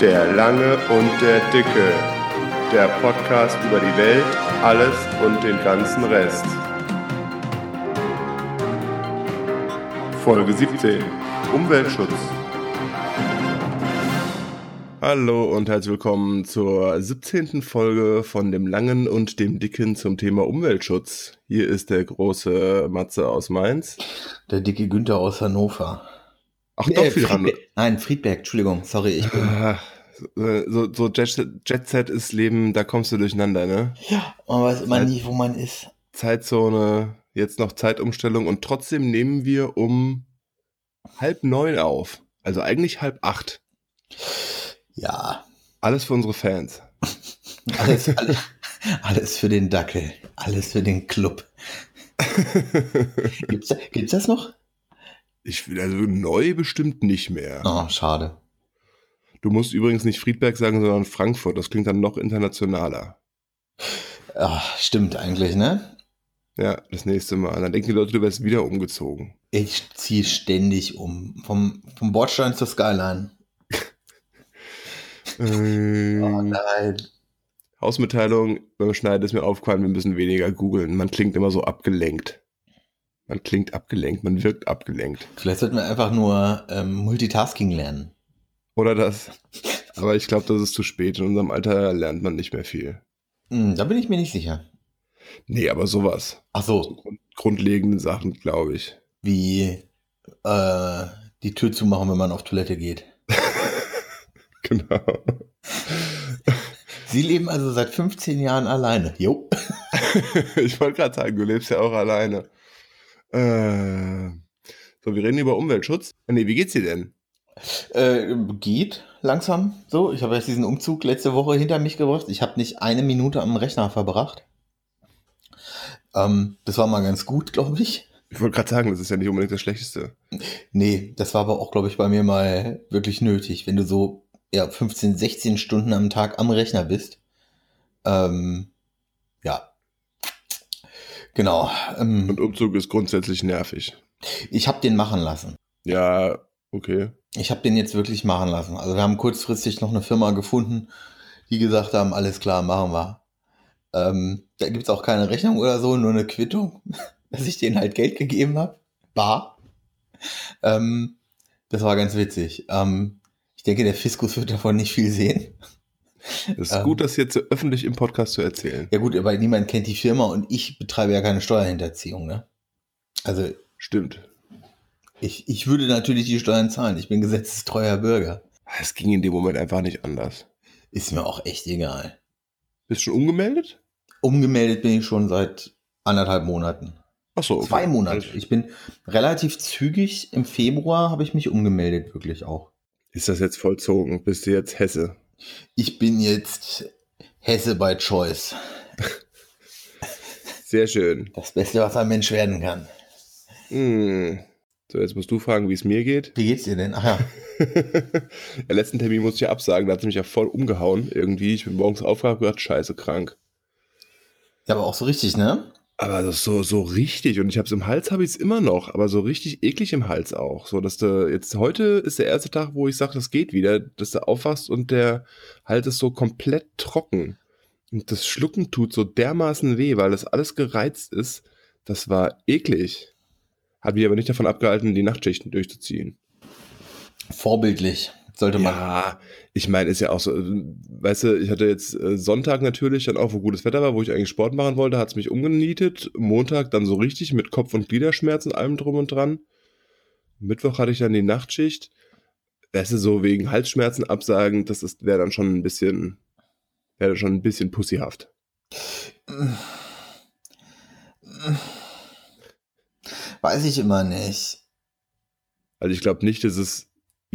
Der Lange und der Dicke. Der Podcast über die Welt, alles und den ganzen Rest. Folge 17. Umweltschutz. Hallo und herzlich willkommen zur 17. Folge von dem Langen und dem Dicken zum Thema Umweltschutz. Hier ist der große Matze aus Mainz. Der dicke Günther aus Hannover. Ach doch, Äh, viel ran. Nein, Friedberg, Entschuldigung, sorry, ich bin. Ah, So, so Jet, Jet Set ist Leben, da kommst du durcheinander, ne? Ja, man weiß immer Zeit- nie, wo man ist. Zeitzone, jetzt noch Zeitumstellung und trotzdem nehmen wir um halb neun auf. Also eigentlich halb acht. Ja, Alles für unsere Fans. alles, alles, alles für den Dackel, alles für den Club. Gibt's, gibt's das noch? Ich will also neu bestimmt nicht mehr. Oh, schade. Du musst übrigens nicht Friedberg sagen, sondern Frankfurt. Das klingt dann noch internationaler. Ah, stimmt eigentlich, ne? Ja, das nächste Mal. Dann denken die Leute, du wärst wieder umgezogen. Ich ziehe ständig um. Vom, vom Bordstein zur Skyline. Oh Ähm, nein. Hausmitteilung, beim Schneiden ist mir aufgefallen, wir müssen weniger googeln. Man klingt immer so abgelenkt. Man klingt abgelenkt, man wirkt abgelenkt. Vielleicht sollten wir einfach nur ähm, Multitasking lernen. Oder das. Aber ich glaube, das ist zu spät. In unserem Alter lernt man nicht mehr viel. Hm, da bin ich mir nicht sicher. Nee, aber sowas. Ach So so, grund grundlegende Sachen, glaube ich. wie äh, die Tür zumachen, wenn man auf Toilette geht. Genau. Sie leben also seit 15 Jahren alleine. Jo. ich wollte gerade sagen, du lebst ja auch alleine. Äh, so, wir reden über Umweltschutz. Äh, Nee, wie geht's dir denn? Äh, geht langsam so. Ich habe jetzt diesen Umzug letzte Woche hinter mich gebracht. Ich habe nicht eine Minute am Rechner verbracht. Ähm, das war mal ganz gut, glaube ich. Ich wollte gerade sagen, das ist ja nicht unbedingt das Schlechteste. Nee, das war aber auch, glaube ich, bei mir mal wirklich nötig. Wenn du so ja, 15, 16 Stunden am Tag am Rechner bist. Ähm, ja. Genau. Ähm, Und Umzug ist grundsätzlich nervig. ich habe den machen lassen. Ja, okay. Ich habe den jetzt wirklich machen lassen. Also wir haben kurzfristig noch eine Firma gefunden, die gesagt haben, alles klar, machen wir. Ähm, da gibt's auch keine Rechnung oder so, nur eine Quittung, dass ich denen halt Geld gegeben habe. Bar. Ähm, das war ganz witzig. Ähm, ich denke, der Fiskus wird davon nicht viel sehen. Es ist Ähm. gut, das jetzt so öffentlich im Podcast zu erzählen. Ja gut, aber niemand kennt die Firma und ich betreibe ja keine Steuerhinterziehung. Ne? Also Stimmt. ich, ich würde natürlich die Steuern zahlen. Ich bin gesetzestreuer Bürger. Es ging in dem Moment einfach nicht anders. Ist mir auch echt egal. Bist schon umgemeldet? Umgemeldet bin ich schon seit anderthalb Monaten. Ach so, okay. Zwei Monate. Ich bin relativ zügig. Im Februar habe ich mich umgemeldet, wirklich auch. Ist das jetzt vollzogen? Bist du jetzt Hesse? Ich bin jetzt Hesse by Choice. Sehr schön. Das Beste, was ein Mensch werden kann. Hm. So, jetzt musst du fragen, wie es mir geht. Wie geht's dir denn? Ach ja. Der letzten Termin musste ich ja absagen, da hat sie mich ja voll umgehauen irgendwie. Ich bin morgens aufgewacht scheiße, krank. Ja, aber auch so richtig, ne? Aber so, so richtig. Und ich habe es im Hals, habe ich es immer noch, aber so richtig eklig im Hals auch. So, dass du jetzt heute ist der erste Tag, wo ich sage, das geht wieder, dass du aufwachst und der Hals ist so komplett trocken. Und das Schlucken tut so dermaßen weh, weil das alles gereizt ist. Das war eklig. Hat mich aber nicht davon abgehalten, die Nachtschichten durchzuziehen. Vorbildlich. Sollte man. Ja, ich meine, ist ja auch so, äh, weißt du, ich hatte jetzt äh, Sonntag natürlich dann auch, wo gutes Wetter war, wo ich eigentlich Sport machen wollte, hat es mich umgenietet. Montag dann so richtig mit Kopf- und Gliederschmerzen, allem drum und dran. Mittwoch hatte ich dann die Nachtschicht. Weißt du, so wegen Halsschmerzen absagen, das wäre dann schon ein bisschen, wäre schon ein bisschen pussyhaft. Weiß ich immer nicht. Also ich glaube nicht, dass es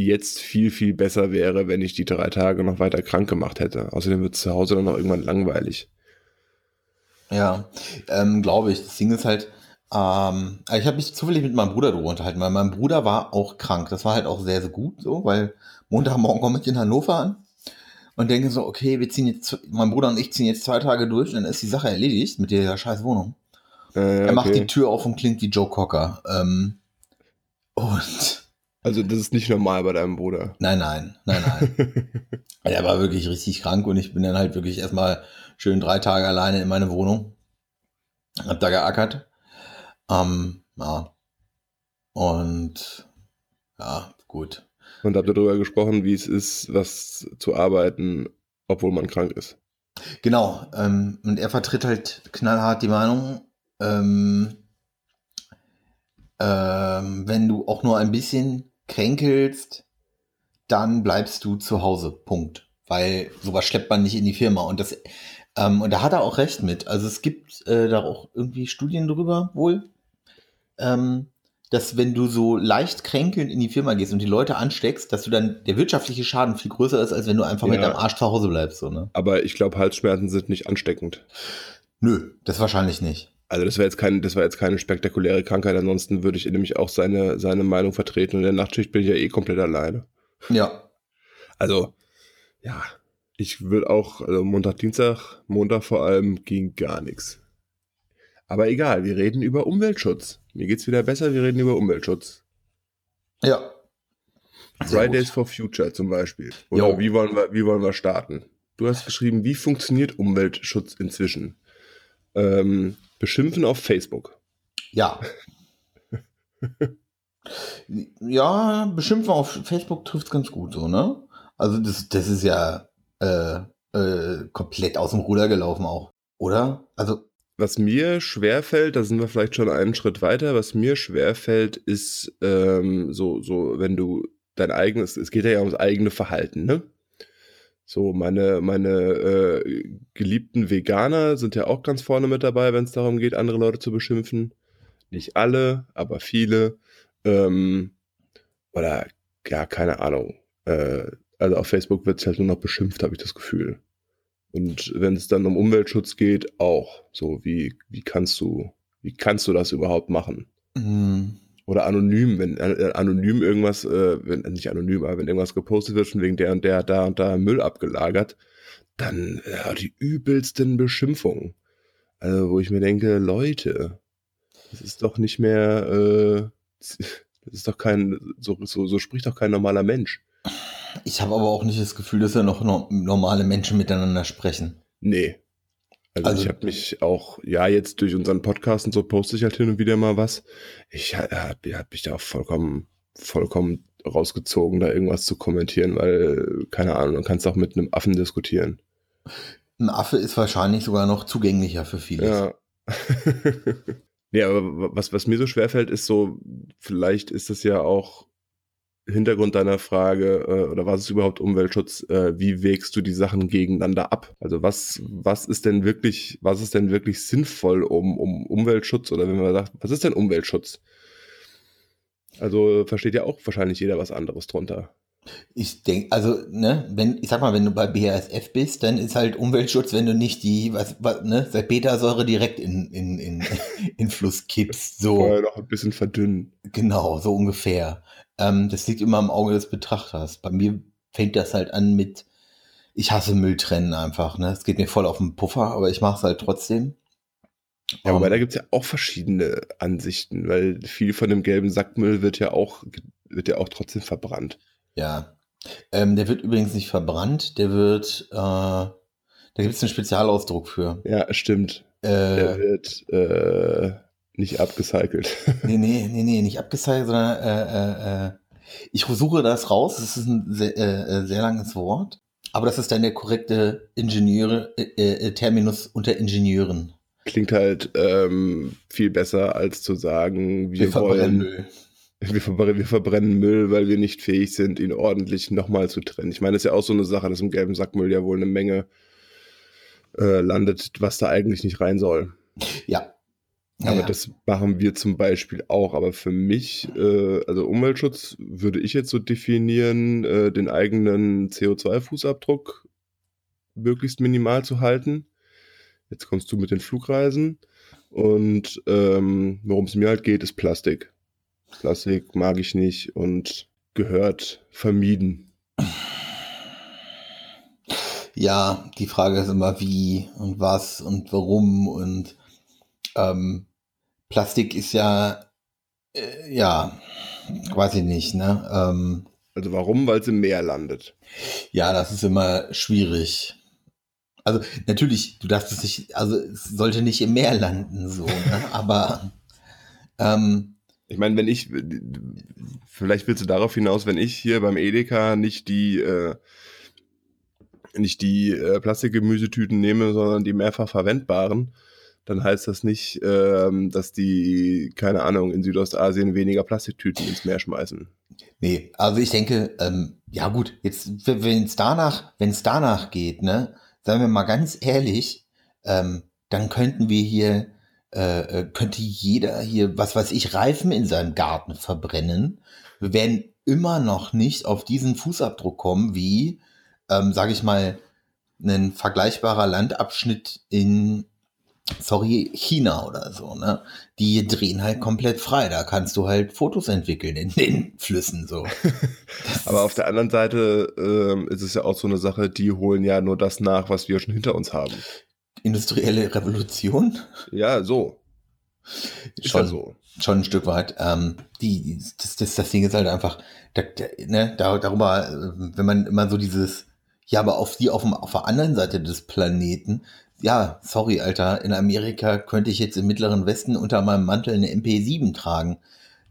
jetzt viel, viel besser wäre, wenn ich die drei Tage noch weiter krank gemacht hätte. Außerdem wird es zu Hause dann noch irgendwann langweilig. Ja, ähm, glaube ich. Das Ding ist halt, ähm, ich habe mich zufällig mit meinem Bruder darüber unterhalten, weil mein Bruder war auch krank. Das war halt auch sehr, sehr gut so, weil Montagmorgen komme ich in Hannover an und denke so, okay, wir ziehen jetzt, mein Bruder und ich ziehen jetzt zwei Tage durch und dann ist die Sache erledigt mit der scheiß Wohnung. Äh, Er macht okay. die Tür auf und klingt wie Joe Cocker. Ähm, und Also das ist nicht normal bei deinem Bruder. Nein, nein, nein, nein. er war wirklich richtig krank und ich bin dann halt wirklich erstmal schön drei Tage alleine in meine Wohnung. Hab da geackert. Ähm, ja. Und ja, gut. Und habt ihr darüber gesprochen, wie es ist, was zu arbeiten, obwohl man krank ist? Genau. Ähm, und er vertritt halt knallhart die Meinung, ähm, ähm, wenn du auch nur ein bisschen kränkelst, dann bleibst du zu Hause. Punkt. Weil sowas schleppt man nicht in die Firma. Und das, ähm, und da hat er auch recht mit. Also es gibt äh, da auch irgendwie Studien drüber wohl, ähm, dass wenn du so leicht kränkelnd in die Firma gehst und die Leute ansteckst, dass du dann der wirtschaftliche Schaden viel größer ist, als wenn du einfach ja. mit deinem Arsch zu Hause bleibst. So, ne? Aber ich glaube, Halsschmerzen sind nicht ansteckend. Nö, das wahrscheinlich nicht. Also das wäre jetzt kein, das war jetzt keine spektakuläre Krankheit, ansonsten würde ich nämlich auch seine, seine Meinung vertreten. Und in der Nachtschicht bin ich ja eh komplett alleine. Ja. Also, ja, ich würde auch, also Montag, Dienstag, Montag vor allem ging gar nichts. Aber egal, wir reden über Umweltschutz. Mir geht's wieder besser, wir reden über Umweltschutz. Ja. Fridays for Future zum Beispiel. Oder wie wollen, wir, wie wollen wir starten? Du hast geschrieben, wie funktioniert Umweltschutz inzwischen? Ähm, Beschimpfen auf Facebook. Ja. ja, beschimpfen auf Facebook trifft es ganz gut so, ne? Also das, das ist ja äh, äh, komplett aus dem Ruder gelaufen auch, oder? Also was mir schwerfällt, da sind wir vielleicht schon einen Schritt weiter, was mir schwerfällt, ist ähm, so, so, wenn du dein eigenes, es geht ja ums eigene Verhalten, ne? So, meine, meine äh, geliebten Veganer sind ja auch ganz vorne mit dabei, wenn es darum geht, andere Leute zu beschimpfen. Nicht alle, aber viele. Ähm, oder, ja, keine Ahnung. Äh, also auf Facebook wird es halt nur noch beschimpft, habe ich das Gefühl. Und wenn es dann um Umweltschutz geht, auch. So, wie, wie kannst du, wie kannst du das überhaupt machen? Mhm oder anonym, wenn äh, anonym irgendwas, äh, wenn, nicht anonym, aber wenn irgendwas gepostet wird, von wegen der und der da und da Müll abgelagert, dann ja, die übelsten Beschimpfungen. Also, wo ich mir denke, Leute, das ist doch nicht mehr, äh, das ist doch kein, so, so, so spricht doch kein normaler Mensch. Ich habe aber auch nicht das Gefühl, dass ja noch normale Menschen miteinander sprechen. Nee, also, also ich habe mich auch, ja, jetzt durch unseren Podcast und so poste ich halt hin und wieder mal was. Ich habe hab mich da auch vollkommen, vollkommen rausgezogen, da irgendwas zu kommentieren, weil, keine Ahnung, man kannst auch mit einem Affen diskutieren. Ein Affe ist wahrscheinlich sogar noch zugänglicher für viele. Ja. ja, aber was, was mir so schwerfällt, ist so, vielleicht ist das ja auch Hintergrund deiner Frage äh, oder was ist überhaupt Umweltschutz? Äh, wie wägst du die Sachen gegeneinander ab? Also was was ist denn wirklich was ist denn wirklich sinnvoll um um Umweltschutz oder wenn man sagt, was ist denn Umweltschutz? Also versteht ja auch wahrscheinlich jeder was anderes drunter. Ich denke, also, ne, wenn, ich sag mal, wenn du bei BASF bist, dann ist halt Umweltschutz, wenn du nicht die, was, was ne, Salpetersäure direkt in, in, in, in Fluss kippst, so. Vorher noch ein bisschen verdünnen. Genau, so ungefähr. Ähm, das liegt immer im Auge des Betrachters. Bei mir fängt das halt an mit, ich hasse Müll trennen einfach, ne. Es geht mir voll auf den Puffer, aber ich mache es halt trotzdem. Ja, aber um, da gibt's ja auch verschiedene Ansichten, weil viel von dem gelben Sackmüll wird ja auch, wird ja auch trotzdem verbrannt. Ja. Ähm, der wird übrigens nicht verbrannt, der wird, äh, da gibt es einen Spezialausdruck für. Ja, stimmt. Äh, der wird äh, nicht abgecycelt. nee, nee, nee, nee, nicht abgecycelt, sondern äh, äh, äh, ich suche das raus, das ist ein sehr, äh, äh, sehr langes Wort. Aber das ist dann der korrekte Ingenieure, äh, äh, Terminus unter Ingenieuren. Klingt halt ähm, viel besser, als zu sagen, wir, wir wollen. Müll. Wir verbrennen, wir verbrennen Müll, weil wir nicht fähig sind, ihn ordentlich nochmal zu trennen. Ich meine, das ist ja auch so eine Sache, dass im gelben Sackmüll ja wohl eine Menge äh, landet, was da eigentlich nicht rein soll. Ja. ja aber das machen wir zum Beispiel auch. Aber für mich, äh, also Umweltschutz würde ich jetzt so definieren, äh, den eigenen CO2-Fußabdruck möglichst minimal zu halten. Jetzt kommst du mit den Flugreisen. Und ähm, worum es mir halt geht, ist Plastik. Plastik mag ich nicht und gehört vermieden. Ja, die Frage ist immer wie und was und warum und ähm, Plastik ist ja, äh, ja, weiß ich nicht, ne? Ähm, Also warum? Weil es im Meer landet. ja, das ist immer schwierig. Also natürlich, du darfst es nicht, also es sollte nicht im Meer landen, so, ne? aber ähm, Ich meine, wenn ich, vielleicht willst du darauf hinaus, wenn ich hier beim Edeka nicht die, äh, nicht die äh, Plastikgemüsetüten nehme, sondern die mehrfach verwendbaren, dann heißt das nicht, ähm, dass die, keine Ahnung, in Südostasien weniger Plastiktüten ins Meer schmeißen. Nee, also ich denke, ähm, ja gut, jetzt, wenn es danach, wenn es danach geht, ne, sagen wir mal ganz ehrlich, ähm, dann könnten wir hier, äh, äh, könnte jeder hier, was weiß ich, Reifen in seinem Garten verbrennen. Wir werden immer noch nicht auf diesen Fußabdruck kommen, wie, ähm, sage ich mal, ein vergleichbarer Landabschnitt in, sorry, China oder so, ne? Die drehen halt komplett frei. Da kannst du halt Fotos entwickeln in den Flüssen so. Aber auf der anderen Seite ähm, ist es ja auch so eine Sache, die holen ja nur das nach, was wir schon hinter uns haben. Industrielle Revolution Ja, so. Ist schon, ja so. schon ein Stück weit. Ähm, die, das, das, das Ding ist halt einfach, da, da, ne, da, darüber, äh, wenn man immer so dieses, ja, aber auf die auf, dem, auf der anderen Seite des Planeten, ja, sorry, Alter, in Amerika könnte ich jetzt im Mittleren Westen unter meinem Mantel eine MP7 tragen.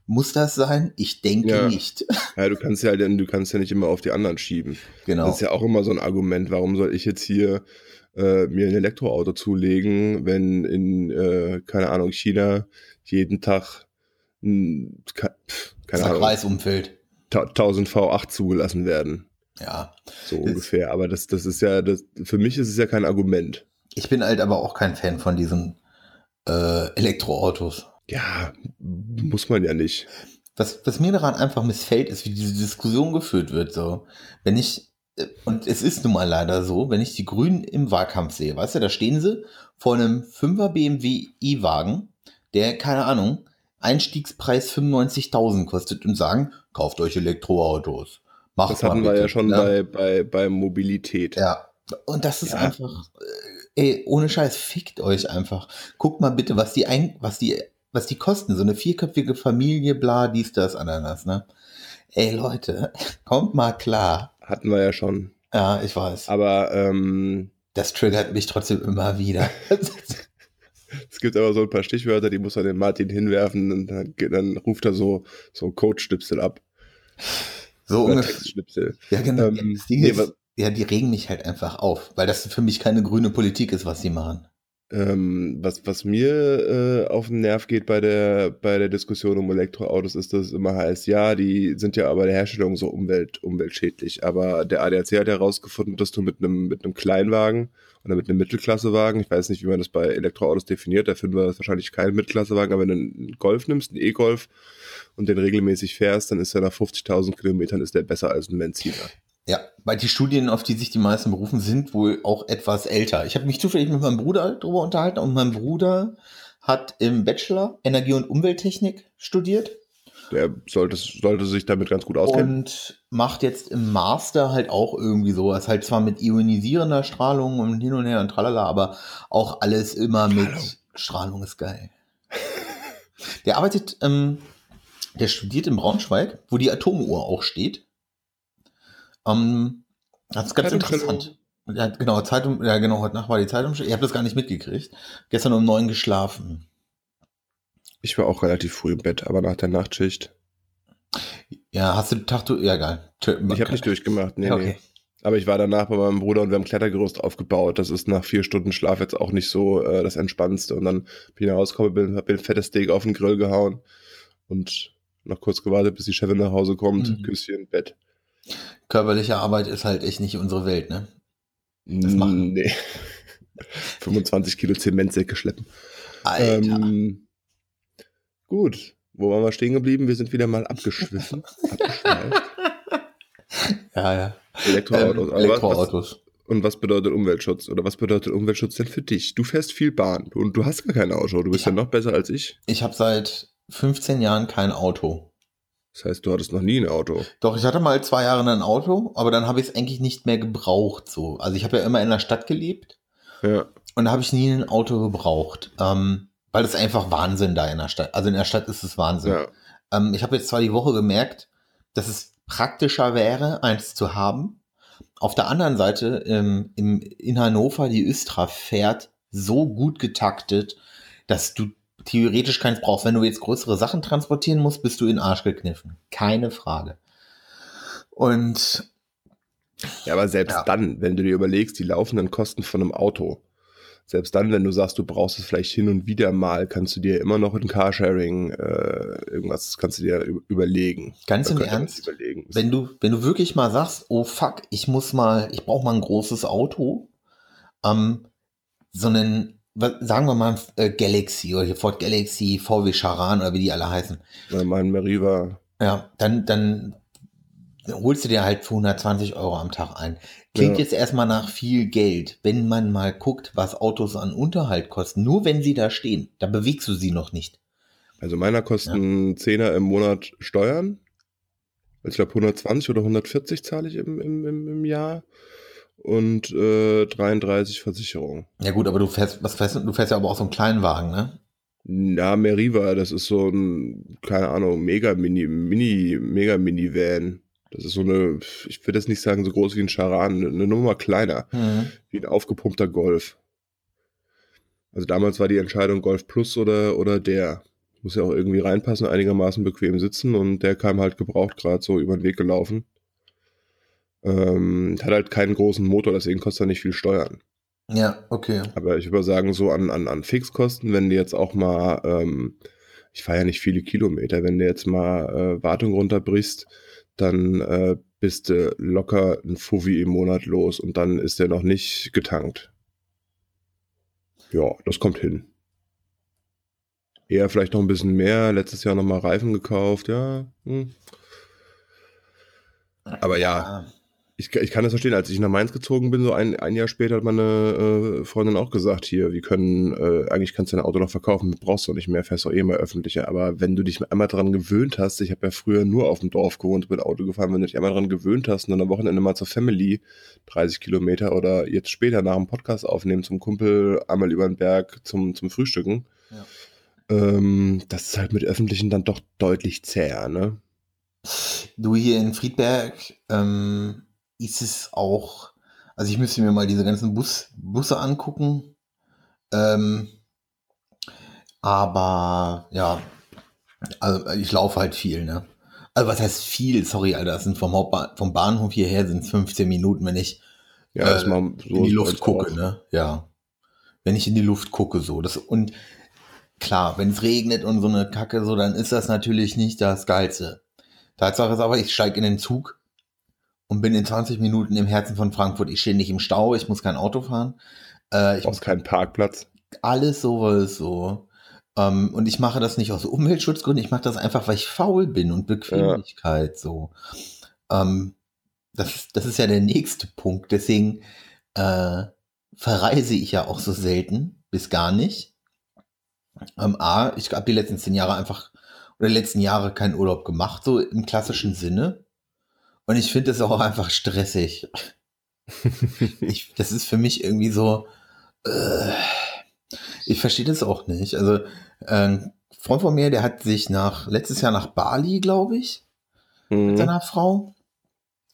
Muss das sein? Ich denke Ja. nicht. Ja, du kannst ja, du kannst ja nicht immer auf die anderen schieben. genau. Das ist ja auch immer so ein Argument. Warum soll ich jetzt hier äh, mir ein Elektroauto zulegen, wenn in, äh, keine Ahnung, China jeden Tag, ein, keine Ahnung, Kreisumfeld. ta- 1000 V8 zugelassen werden. Ja. So ungefähr. Aber das, das ist ja, das, für mich ist es ja kein Argument. Ich bin halt aber auch kein Fan von diesen äh, Elektroautos. Ja, muss man ja nicht. Was, was mir daran einfach missfällt, ist, wie diese Diskussion geführt wird. So, wenn ich, und es ist nun mal leider so, wenn ich die Grünen im Wahlkampf sehe, weißt du, da stehen sie vor einem 5er BMW i-Wagen, der, keine Ahnung, Einstiegspreis 95.000 kostet und sagen, kauft euch Elektroautos. Macht Das hatten wir ja schon ne? bei, bei, bei Mobilität. Ja. Und das ist Ja. einfach, äh, ey, ohne Scheiß, fickt euch einfach. Guckt mal bitte, was die ein, was die, was die kosten. So eine vierköpfige Familie, bla, dies, das, Ananas, ne? Ey, Leute, kommt mal klar. Hatten wir ja schon. Ja, ich weiß. Aber ähm, Das triggert mich trotzdem immer wieder. es gibt aber so ein paar Stichwörter, die muss man den Martin hinwerfen und dann, dann ruft er so, so ein Code-Schnipsel ab. so ungefähr. Textschnipsel. Ja, genau. Ähm, nee, ist, ja, die regen mich halt einfach auf, weil das für mich keine grüne Politik ist, was sie machen. Ähm, was, was mir äh, auf den Nerv geht bei der, bei der Diskussion um Elektroautos, ist, dass es immer heißt, ja, die sind ja aber der Herstellung so umwelt, umweltschädlich. Aber der ADAC hat herausgefunden, dass du mit einem, mit Kleinwagen oder mit einem Mittelklassewagen, ich weiß nicht, wie man das bei Elektroautos definiert, der Fünfer ist wahrscheinlich kein Mittelklassewagen, aber wenn du einen Golf nimmst, einen E-Golf und den regelmäßig fährst, dann ist er nach 50.000 Kilometern ist der besser als ein Benziner. Ja, weil die Studien, auf die sich die meisten berufen, sind wohl auch etwas älter. Ich habe mich zufällig mit meinem Bruder darüber unterhalten und mein Bruder hat im Bachelor Energie- und Umwelttechnik studiert Der sollte, sollte sich damit ganz gut auskennen. und macht jetzt im Master halt auch irgendwie sowas. Halt zwar mit ionisierender Strahlung und hin und her und tralala, aber auch alles immer Strahlung. mit Strahlung ist geil. Der arbeitet, ähm, der studiert in Braunschweig, wo die Atomuhr auch steht. Ähm, das ist ganz interessant. Ja, genau, Zeitung, ja genau, heute Nacht war die Zeitung. Ich habe das gar nicht mitgekriegt. Gestern um neun geschlafen. Ich war auch relativ früh im Bett, aber nach der Nachtschicht. Ja, hast du Tag, du, ja. Tö- Ich habe nicht durchgemacht, nee, Ja, nee. okay. Aber ich war danach bei meinem Bruder und wir haben Klettergerüst aufgebaut. Das ist nach vier Stunden Schlaf jetzt auch nicht so äh, das Entspannendste. Und dann bin ich nach Hause gekommen, bin, hab mir ein fettes Steak auf den Grill gehauen und noch kurz gewartet, bis die Chefin nach Hause kommt. Mhm. Küsschen, Bett. Körperliche Arbeit ist halt echt nicht unsere Welt, ne? Das machen. Nee. 25 Kilo Zementsäcke schleppen. Alter. Ähm, gut. Wo waren wir stehen geblieben? Wir sind wieder mal abgeschwiffen. ja, ja. Elektroautos. Ähm, was- Elektroautos. Und was bedeutet Umweltschutz? Oder was bedeutet Umweltschutz denn für dich? Du fährst viel Bahn und du hast gar kein Auto. Du bist Ja. ja noch besser als ich. Ich habe seit 15 Jahren kein Auto. Das heißt, du hattest noch nie ein Auto. Doch, ich hatte mal zwei Jahre ein Auto, aber dann habe ich es eigentlich nicht mehr gebraucht. So. Also ich habe ja immer in der Stadt gelebt Ja. und da habe ich nie ein Auto gebraucht. Ähm, weil es einfach Wahnsinn da in der Stadt. Also in der Stadt ist es Wahnsinn. ja. Ähm, ich habe jetzt zwar die Woche gemerkt, dass es praktischer wäre, eins zu haben. Auf der anderen Seite, ähm, im, in Hannover, die Östra fährt so gut getaktet, dass du theoretisch keins brauchst. Wenn du jetzt größere Sachen transportieren musst, bist du in Arsch gekniffen. Keine Frage. Und ja, aber selbst ja. dann, wenn du dir überlegst, die laufenden Kosten von einem Auto, selbst dann, wenn du sagst, du brauchst es vielleicht hin und wieder mal, kannst du dir immer noch in Carsharing äh, irgendwas, kannst du dir überlegen. Ganz im Ernst, wenn du, wenn du wirklich mal sagst, oh fuck, ich muss mal, ich brauche mal ein großes Auto, ähm, so einen, sagen wir mal äh, Galaxy oder hier Ford Galaxy, VW Charan oder wie die alle heißen. Ja, mein Meriva. Ja, dann, dann holst du dir halt für 120 Euro am Tag ein. Klingt ja. jetzt erstmal nach viel Geld. Wenn man mal guckt, was Autos an Unterhalt kosten, nur wenn sie da stehen, da bewegst du sie noch nicht. Also meiner kosten ja. 10er im Monat Steuern. Ich glaube 120 oder 140 zahle ich im, im, im Jahr. Und äh, 33 Versicherung. Ja gut, aber du fährst, was fährst du fährst ja aber auch so einen kleinen Wagen, ne? Ja, Meriva, das ist so ein, keine Ahnung, mega Mini, Mini, mega Minivan. Das ist so eine, ich würde jetzt nicht sagen so groß wie ein Charan, eine Nummer kleiner, mhm. wie ein aufgepumpter Golf. Also damals war die Entscheidung Golf Plus oder, oder der. Muss ja auch irgendwie reinpassen, einigermaßen bequem sitzen und der kam halt gebraucht gerade so über den Weg gelaufen. Ähm, hat halt keinen großen Motor, deswegen kostet er nicht viel Steuern. Ja, okay. Aber ich würde sagen, so an, an, an Fixkosten, wenn du jetzt auch mal, ähm, ich fahre ja nicht viele Kilometer, wenn du jetzt mal äh, Wartung runterbrichst, dann äh, bist du locker ein Fuffi im Monat los und dann ist der noch nicht getankt. Ja, das kommt hin. Eher vielleicht noch ein bisschen mehr. Letztes Jahr nochmal Reifen gekauft, ja. Hm. Aber ja, ich, ich kann das verstehen, als ich nach Mainz gezogen bin, so ein, ein Jahr später hat meine äh, Freundin auch gesagt, hier, wir können, äh, eigentlich kannst du dein Auto noch verkaufen, brauchst du nicht mehr, fährst du eh mal öffentlicher. Aber wenn du dich einmal daran gewöhnt hast, ich habe ja früher nur auf dem Dorf gewohnt, bin Auto gefahren, wenn du dich einmal daran gewöhnt hast und dann am Wochenende mal zur Family 30 Kilometer oder jetzt später nach dem Podcast aufnehmen zum Kumpel einmal über den Berg zum, zum Frühstücken, ja. ähm, das ist halt mit öffentlichen dann doch deutlich zäher, ne? Du hier in Friedberg, ähm, ist es auch, also ich müsste mir mal diese ganzen Bus, Busse angucken. Ähm, aber ja, also ich laufe halt viel, ne? Also was heißt viel? Sorry, Alter, das sind vom, Hauptbahn, vom Bahnhof hierher sind es 15 Minuten, wenn ich ja, äh, so in die Luft gucke, ne? Ja. Wenn ich in die Luft gucke, so. Das, und klar, wenn es regnet und so eine Kacke, so, dann ist das natürlich nicht das Geilste. Tatsache ist aber, ich steige in den Zug und bin in 20 Minuten im Herzen von Frankfurt. Ich stehe nicht im Stau, ich muss kein Auto fahren. Äh, ich muss keinen Parkplatz. Alles sowas so. Ähm, und ich mache das nicht aus Umweltschutzgründen, ich mache das einfach, weil ich faul bin und Bequemlichkeit ja. so. Ähm, das, das ist ja der nächste Punkt. Deswegen äh, verreise ich ja auch so selten, bis gar nicht. Ähm, A, ich habe die letzten zehn Jahre einfach oder die letzten Jahre keinen Urlaub gemacht, so im klassischen Sinne. Und ich finde es auch einfach stressig. ich, das ist für mich irgendwie so, äh, ich verstehe das auch nicht. Also, ein Freund von mir, der hat sich nach, letztes Jahr nach Bali, glaube ich, mhm. mit seiner Frau.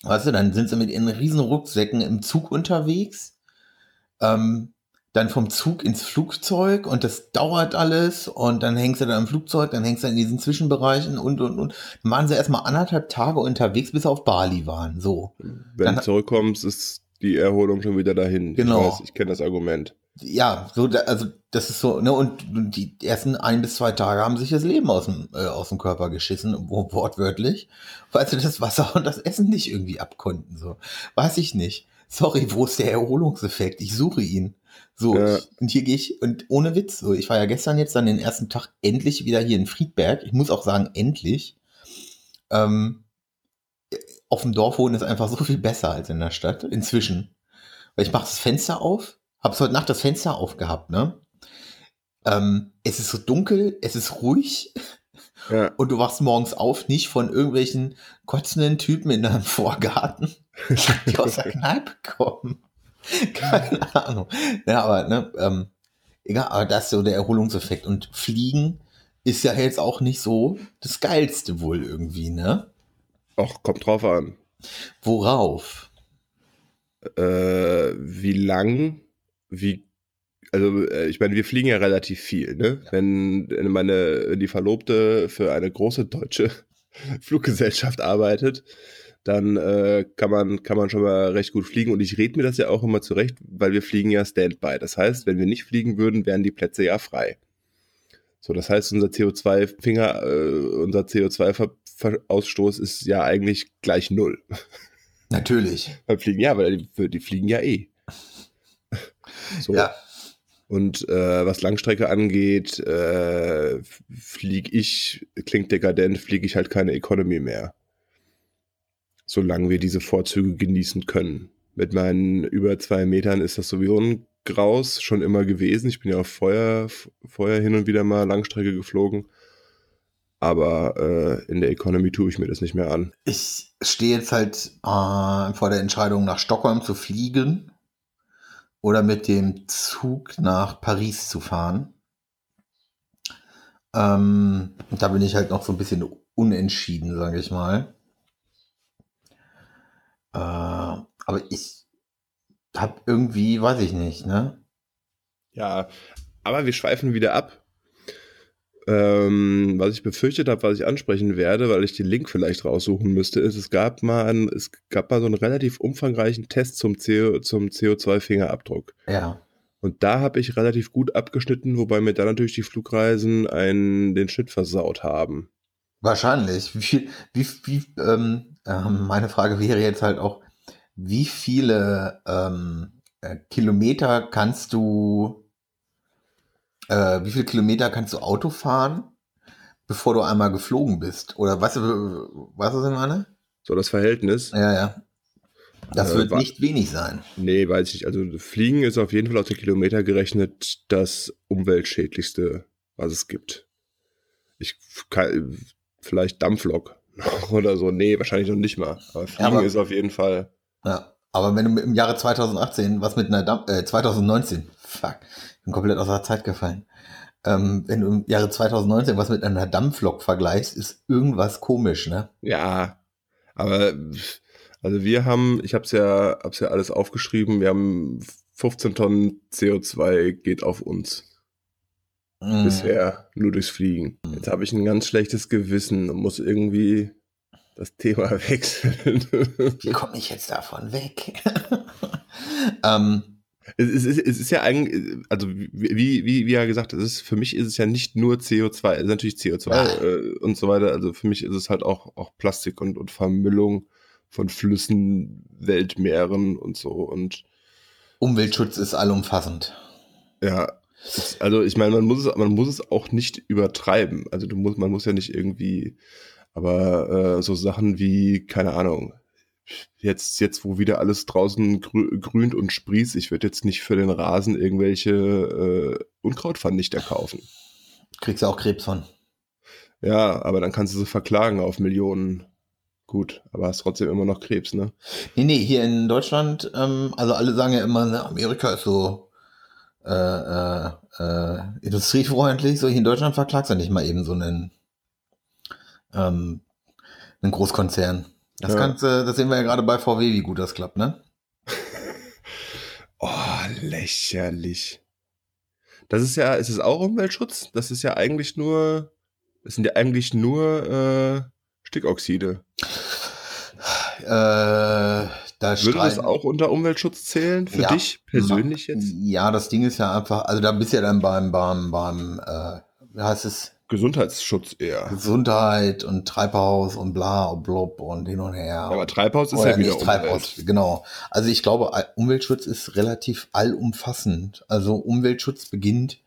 Weißt du, dann sind sie mit ihren riesen Rucksäcken im Zug unterwegs. Ähm, dann vom Zug ins Flugzeug und das dauert alles und dann hängst du dann im Flugzeug, dann hängst du in diesen Zwischenbereichen und und und. Dann waren sie erstmal anderthalb Tage unterwegs, bis sie auf Bali waren. So. Wenn dann, du zurückkommst, ist die Erholung schon wieder dahin. Genau. Ich, ich kenne das Argument. Ja, so, also das ist so, ne, und die ersten ein bis zwei Tage haben sich das Leben aus dem, äh, aus dem Körper geschissen, wortwörtlich, weil sie das Wasser und das Essen nicht irgendwie abkonnten. So. Weiß ich nicht. Sorry, wo ist der Erholungseffekt? Ich suche ihn. So, ja. und hier gehe ich, und ohne Witz, so, ich war ja gestern jetzt dann den ersten Tag endlich wieder hier in Friedberg. Ich muss auch sagen, endlich. Ähm, auf dem Dorf wohnen ist einfach so viel besser als in der Stadt, inzwischen. Weil ich mache das Fenster auf, hab's heute Nacht das Fenster aufgehabt, ne? Ähm, es ist so dunkel, es ist ruhig. Ja. Und du wachst morgens auf, nicht von irgendwelchen kotzenden Typen in deinem Vorgarten, die aus der Kneipe kommen. Keine Ahnung. Ja, aber, ne, ähm, egal, aber das ist so der Erholungseffekt. Und Fliegen ist ja jetzt auch nicht so das Geilste wohl irgendwie, ne? Ach, kommt drauf an. Worauf? Äh, wie lang, wie, also äh, ich meine, wir fliegen ja relativ viel, ne? Wenn meine, die Verlobte für eine große deutsche Fluggesellschaft arbeitet, dann äh, kann, man, kann man schon mal recht gut fliegen. Und ich rede mir das ja auch immer zurecht, weil wir fliegen ja Standby. Das heißt, wenn wir nicht fliegen würden, wären die Plätze ja frei. So, das heißt, unser CO2-Finger, äh, unser CO2-Ausstoß ist ja eigentlich gleich null. Natürlich. Beim Fliegen, ja, weil die, die fliegen ja eh. So. Ja. Und äh, was Langstrecke angeht, äh, fliege ich, klingt dekadent, fliege ich halt keine Economy mehr. Solange wir diese Vorzüge genießen können. Mit meinen über zwei Metern ist das sowieso ein Graus schon immer gewesen. Ich bin ja auch vorher, vorher hin und wieder mal Langstrecke geflogen. Aber äh, in der Economy tue ich mir das nicht mehr an. Ich stehe jetzt halt äh, vor der Entscheidung, nach Stockholm zu fliegen oder mit dem Zug nach Paris zu fahren. Ähm, da bin ich halt noch so ein bisschen unentschieden, sage ich mal. Äh, aber ich habe irgendwie, weiß ich nicht, ne? Ja, aber wir schweifen wieder ab. Ähm, was ich befürchtet habe, was ich ansprechen werde, weil ich den Link vielleicht raussuchen müsste, ist, es gab mal, ein, es gab mal so einen relativ umfangreichen Test zum, CO, zum CO2-Fingerabdruck. Ja. Und da habe ich relativ gut abgeschnitten, wobei mir dann natürlich die Flugreisen einen, den Schnitt versaut haben. Wahrscheinlich. Wie viel, wie, wie, ähm, äh, meine Frage wäre jetzt halt auch, wie viele ähm, äh, Kilometer kannst du, äh, wie viele Kilometer kannst du Auto fahren, bevor du einmal geflogen bist? Oder weißt du, was ich meine? So das Verhältnis. Ja, ja. Das Äh, wird nicht wenig sein. Nee, weiß ich nicht. Also Fliegen ist auf jeden Fall auf den Kilometer gerechnet das umweltschädlichste, was es gibt. Ich kann, vielleicht Dampflok oder so. Nee, wahrscheinlich noch nicht mal. Aber Fliegen aber- ist auf jeden Fall. Ja. Aber wenn du im Jahre 2018 was mit einer Dampf, äh, 2019, fuck, ich bin komplett aus der Zeit gefallen. Ähm, wenn du im Jahre 2019 was mit einer Dampflok vergleichst, ist irgendwas komisch, ne? Ja, aber also wir haben, ich habe es ja, hab's ja alles aufgeschrieben. Wir haben 15 Tonnen CO2 geht auf uns Mm. bisher nur durchs Fliegen. Jetzt habe ich ein ganz schlechtes Gewissen und muss irgendwie das Thema wechseln. Wie komme ich jetzt davon weg? ähm, Es ist, es ist, ja eigentlich, also wie, wie, wie ja gesagt, es ist, für mich ist es ja nicht nur CO2, es ist natürlich CO2 Ah. äh, und so weiter. Also für mich ist es halt auch, auch Plastik und, und Vermüllung von Flüssen, Weltmeeren und so. Und Umweltschutz ist allumfassend. ja, also ich meine, man muss es, man muss es auch nicht übertreiben. Also du musst, man muss ja nicht irgendwie, aber äh, so Sachen wie, keine Ahnung, jetzt, jetzt, wo wieder alles draußen grü grünt und sprießt, ich würde jetzt nicht für den Rasen irgendwelche äh, Unkrautvernichter kaufen. Kriegst du auch Krebs von. Ja, aber dann kannst du sie verklagen auf Millionen. Gut, aber hast trotzdem immer noch Krebs, ne? Nee, nee, hier in Deutschland, ähm, also alle sagen ja immer, ne, Amerika ist so äh, äh, äh, industriefreundlich. So hier in Deutschland verklagst du nicht mal eben so einen, ähm, einen Großkonzern. Das Ja. kannst du, das sehen wir ja gerade bei VW, wie gut das klappt, ne? Oh, lächerlich. Das ist ja, ist es auch Umweltschutz? Das ist ja eigentlich nur, das sind ja eigentlich nur äh, Stickoxide. Äh, da Würde das auch unter Umweltschutz zählen? Für Ja. dich persönlich jetzt? Ja, das Ding ist ja einfach, also da bist du ja dann beim, beim, beim, äh, wie heißt es, Gesundheitsschutz eher. Gesundheit und Treibhaus und bla und blub und hin und her. Aber Treibhaus ist Oder ja wieder nicht Treibhaus, Umwelt. genau. Also ich glaube, Umweltschutz ist relativ allumfassend. Also Umweltschutz beginnt,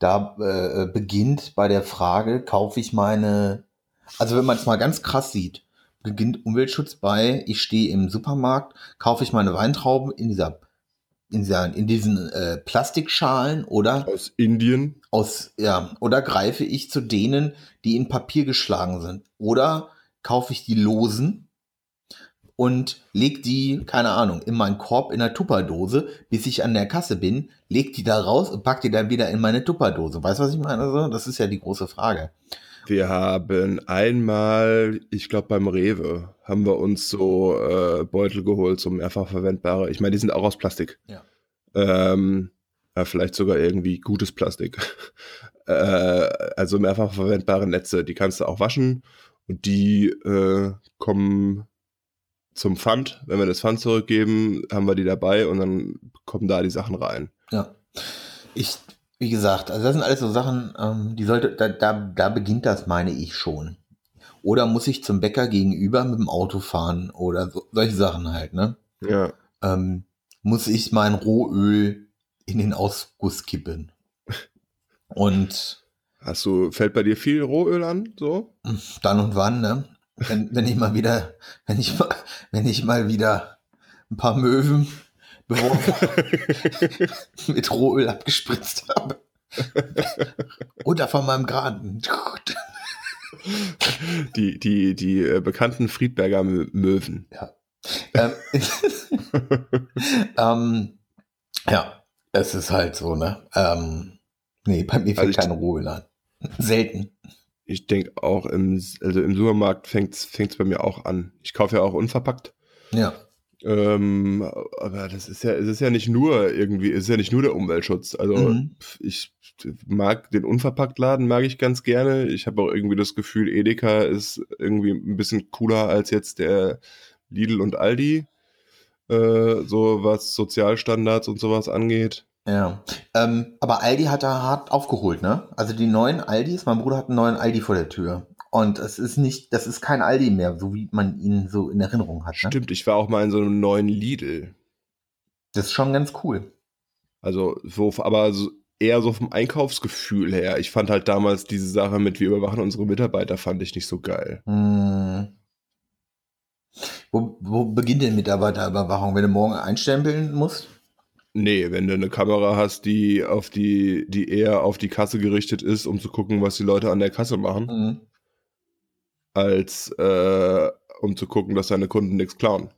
da äh, beginnt bei der Frage, kaufe ich meine, also wenn man es mal ganz krass sieht, beginnt Umweltschutz bei, ich stehe im Supermarkt, kaufe ich meine Weintrauben in dieser in, dieser, in diesen äh, Plastikschalen oder Aus Indien. aus, ja, oder greife ich zu denen, die in Papier geschlagen sind. Oder kaufe ich die losen und leg die, keine Ahnung, in meinen Korb in der Tupperdose, bis ich an der Kasse bin, leg die da raus und pack die dann wieder in meine Tupperdose. Weißt du, was ich meine? Also, das ist ja die große Frage. Wir haben einmal, ich glaube beim Rewe, haben wir uns so äh, Beutel geholt, so mehrfach verwendbare. Ich meine, die sind auch aus Plastik. Ja. Ähm, ja, vielleicht sogar irgendwie gutes Plastik. äh, also mehrfach verwendbare Netze, die kannst du auch waschen und die äh, kommen zum Pfand. Wenn wir das Pfand zurückgeben, haben wir die dabei und dann kommen da die Sachen rein. Ja. Ich, wie gesagt, also das sind alles so Sachen, ähm, die sollte, da, da, da beginnt das, meine ich schon. Oder muss ich zum Bäcker gegenüber mit dem Auto fahren oder so, solche Sachen halt, ne? Ja. Ähm, muss ich mein Rohöl in den Ausguss kippen. Und Hast du, fällt bei dir viel Rohöl an, so? dann und wann, ne? Wenn, wenn ich mal wieder, wenn ich mal, wenn ich mal wieder ein paar Möwen beworfen mit Rohöl abgespritzt habe. Oder von meinem Graten. Die, die, die äh, bekannten Friedberger Mö- Möwen. Ja. Ähm, ähm, ja, es ist halt so, ne? Ähm, nee, bei mir Also fängt ich- keine Rohöl an. Selten. Ich denke auch im, also im Supermarkt fängt es bei mir auch an. Ich kaufe ja auch unverpackt. Ja. Ähm, aber das ist ja, es ist ja nicht nur irgendwie, es ist ja nicht nur der Umweltschutz. Also Mhm. ich mag den Unverpacktladen, mag ich ganz gerne. Ich habe auch irgendwie das Gefühl, Edeka ist irgendwie ein bisschen cooler als jetzt der Lidl und Aldi. Äh, so was Sozialstandards und sowas angeht. Ja. Ähm, aber Aldi hat da hart aufgeholt, ne? Also die neuen Aldis, mein Bruder hat einen neuen Aldi vor der Tür. Und es ist nicht, das ist kein Aldi mehr, so wie man ihn so in Erinnerung hat. Ne? Stimmt, ich war auch mal in so einem neuen Lidl. Das ist schon ganz cool. Also, so, aber so, eher so vom Einkaufsgefühl her. Ich fand halt damals diese Sache mit, wir überwachen unsere Mitarbeiter, fand ich nicht so geil. Hm. Wo, wo beginnt denn Mitarbeiterüberwachung, wenn du morgen einstempeln musst? Nee, wenn du eine Kamera hast, die auf die, die eher auf die Kasse gerichtet ist, um zu gucken, was die Leute an der Kasse machen, Hm. Als äh, um zu gucken, dass deine Kunden nichts klauen.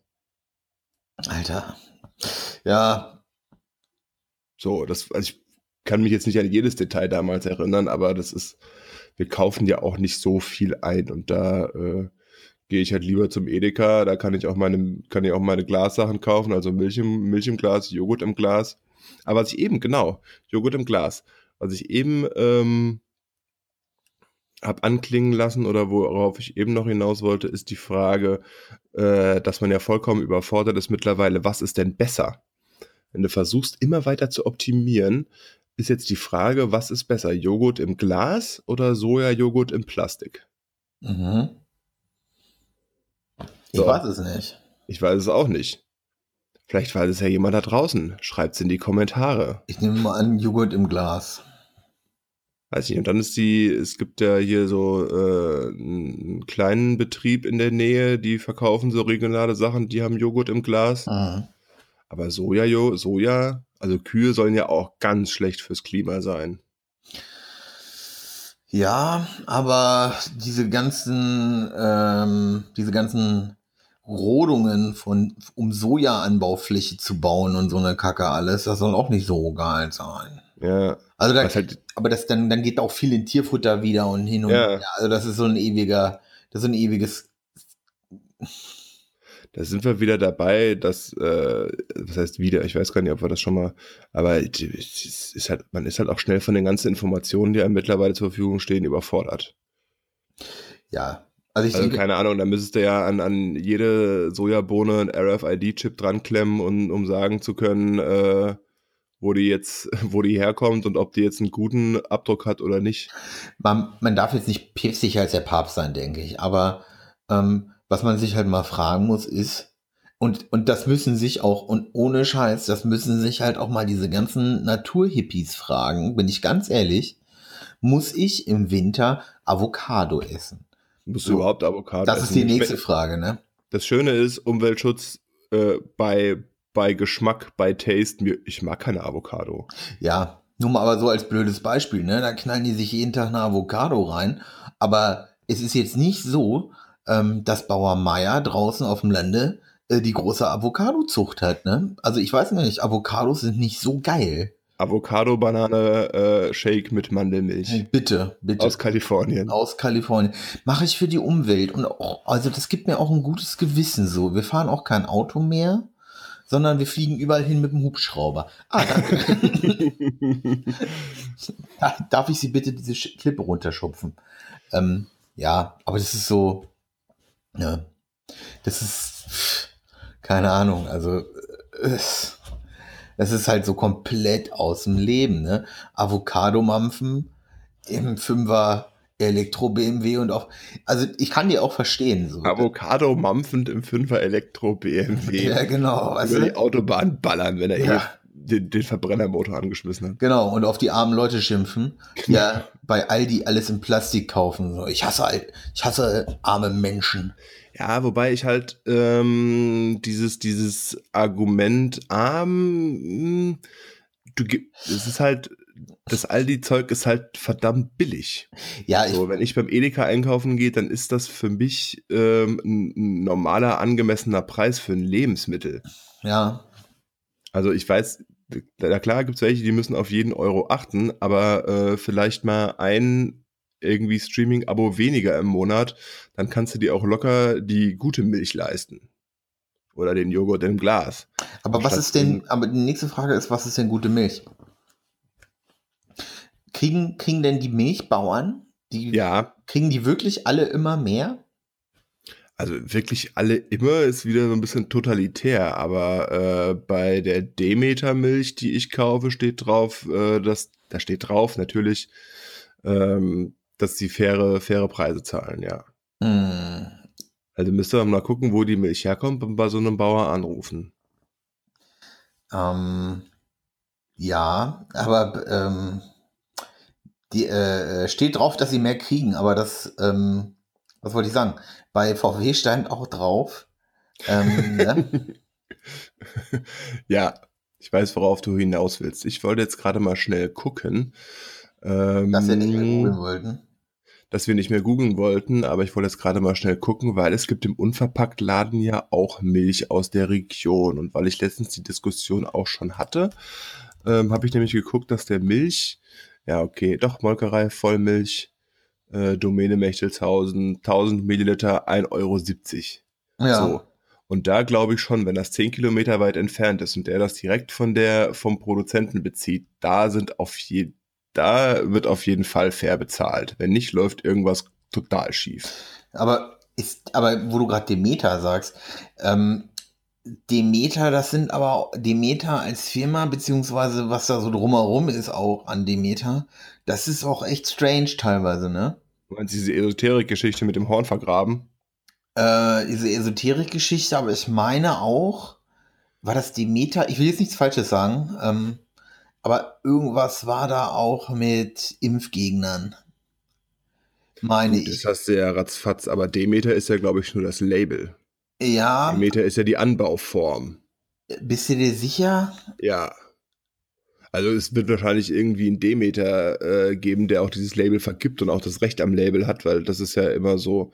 Alter. Ja, So, das, also ich kann mich jetzt nicht an jedes Detail damals erinnern, aber das ist, wir kaufen ja auch nicht so viel ein und da äh, gehe ich halt lieber zum Edeka, da kann ich auch meine, kann ich auch meine Glassachen kaufen, also Milch im, Milch im Glas, Joghurt im Glas. Aber was ich eben, genau, Joghurt im Glas, was ich eben ähm, habe anklingen lassen oder worauf ich eben noch hinaus wollte, ist die Frage, äh, dass man ja vollkommen überfordert ist mittlerweile, was ist denn besser? Wenn du versuchst, immer weiter zu optimieren, ist jetzt die Frage, was ist besser? Joghurt im Glas oder Sojajoghurt im Plastik? Mhm. Ich So. weiß es nicht. Ich weiß es auch nicht. Vielleicht weiß es ja jemand da draußen. Schreibt's in die Kommentare. Ich nehme mal an, Joghurt im Glas. Weiß nicht. Und dann ist die, es gibt ja hier so äh, einen kleinen Betrieb in der Nähe, die verkaufen so regionale Sachen, die haben Joghurt im Glas. Mhm. Aber Soja, Soja, also Kühe sollen ja auch ganz schlecht fürs Klima sein. Ja, aber diese ganzen, ähm, diese ganzen Rodungen von, um Sojaanbaufläche zu bauen und so eine Kacke alles, das soll auch nicht so geil sein. Ja, Also da, halt, aber das dann, dann geht auch viel in Tierfutter wieder und hin und Ja. her. Also das ist so ein ewiger, das ist so ein ewiges, da sind wir wieder dabei, dass, äh, was heißt wieder, ich weiß gar nicht, ob wir das schon mal, aber es ist halt, man ist halt auch schnell von den ganzen Informationen, die einem mittlerweile zur Verfügung stehen, überfordert. ja. Also ich Also denke, keine Ahnung, da müsstest du ja an, an jede Sojabohne einen RFID-Chip dran klemmen, und, um sagen zu können, äh, wo die jetzt, wo die herkommt und ob die jetzt einen guten Abdruck hat oder nicht. man, man darf jetzt nicht päpstlicher als der Papst sein, denke ich. Aber ähm, was man sich halt mal fragen muss, ist, und, und das müssen sich auch, und ohne Scheiß, das müssen sich halt auch mal diese ganzen Naturhippies fragen, bin ich ganz ehrlich, muss ich im Winter Avocado essen? Musst So. du überhaupt Avocado Das ist essen? die Ich- nächste Frage, ne? Das Schöne ist, Umweltschutz äh, bei, bei Geschmack, bei Taste, mir, ich mag keine Avocado. Ja, nur mal aber so als blödes Beispiel, ne? Da knallen die sich jeden Tag eine Avocado rein. Aber es ist jetzt nicht so, ähm, dass Bauer Meier draußen auf dem Lande äh, die große Avocado-Zucht hat, ne? Also ich weiß nicht, Avocados sind nicht so geil. Avocado, Banane, äh, mit Mandelmilch. Bitte, bitte. Aus Kalifornien. Aus Kalifornien. Mache ich für die Umwelt. Und auch, also das gibt mir auch ein gutes Gewissen so. Wir fahren auch kein Auto mehr, sondern wir fliegen überall hin mit dem Hubschrauber. Ah, danke. Darf ich Sie bitte diese Klippe runterschupfen? Ähm, ja, aber das ist so, ja, das ist, keine Ahnung, also, das ist halt so komplett aus dem Leben, ne? Avocado-Mampfen im Fünfer Elektro-BMW und auch, also ich kann die auch verstehen. So. Avocado mampfend im Fünfer Elektro-BMW. Ja, genau. Über die Autobahn ballern, wenn er ja. eh den, den Verbrennermotor angeschmissen hat. Genau, und auf die armen Leute schimpfen. Genau. Ja, bei Aldi alles in Plastik kaufen. So, ich hasse ich hasse arme Menschen. Ja, wobei ich halt ähm, dieses, dieses Argument arm, hm, du es ist halt, das Aldi-Zeug ist halt verdammt billig. Ja, so, wenn ich beim Edeka einkaufen gehe, dann ist das für mich ähm, ein normaler, angemessener Preis für ein Lebensmittel. Ja. Also ich weiß, na klar gibt es welche, die müssen auf jeden Euro achten, aber äh, vielleicht mal ein irgendwie Streaming-Abo weniger im Monat, dann kannst du dir auch locker die gute Milch leisten. Oder den Joghurt im Glas. Aber was ist denn, aber die nächste Frage ist, was ist denn gute Milch? Kriegen, kriegen denn die Milchbauern, die, ja. kriegen die wirklich alle immer mehr? Also wirklich alle immer ist wieder so ein bisschen totalitär, aber äh, bei der Demeter-Milch, die ich kaufe, steht drauf, äh, dass, da steht drauf natürlich, ähm, dass sie faire, faire Preise zahlen, ja. Hm. Also müsste man mal gucken, wo die Milch herkommt und bei so einem Bauer anrufen. Ähm, ja, aber ähm, die äh, steht drauf, dass sie mehr kriegen, aber das, ähm, was wollte ich sagen? Bei VW stand auch drauf. Ähm, ne? ja, ich weiß, worauf du hinaus willst. Ich wollte jetzt gerade mal schnell gucken. Ähm, dass wir nicht mehr googeln wollten. Dass wir nicht mehr googeln wollten, aber ich wollte jetzt gerade mal schnell gucken, weil es gibt im Unverpacktladen ja auch Milch aus der Region. Und weil ich letztens die Diskussion auch schon hatte, ähm, habe ich nämlich geguckt, dass der Milch, ja okay, doch Molkerei Vollmilch, äh, Domäne Mechtelshausen, 1000 Milliliter, 1,70 Euro. Ja. So. Und da glaube ich schon, wenn das 10 Kilometer weit entfernt ist und der das direkt von der, vom Produzenten bezieht, da sind auf jeden, da wird auf jeden Fall fair bezahlt. Wenn nicht, läuft irgendwas total schief. Aber ist, aber wo du gerade Demeter sagst, ähm, Demeter, das sind aber Demeter als Firma, beziehungsweise was da so drumherum ist auch an Demeter, das ist auch echt strange teilweise, ne? Du meinst diese Esoterik-Geschichte mit dem Horn vergraben? Äh, diese Esoterik-Geschichte, aber ich meine auch, war das Demeter, ich will jetzt nichts Falsches sagen, ähm, aber irgendwas war da auch mit Impfgegnern. Meine Gut, ich. Das hast du ja ratzfatz, aber Demeter ist ja, glaube ich, nur das Label. Ja. Demeter ist ja die Anbauform. Bist du dir sicher? Ja. Also es wird wahrscheinlich irgendwie einen Demeter äh, geben, der auch dieses Label vergibt und auch das Recht am Label hat, weil das ist ja immer so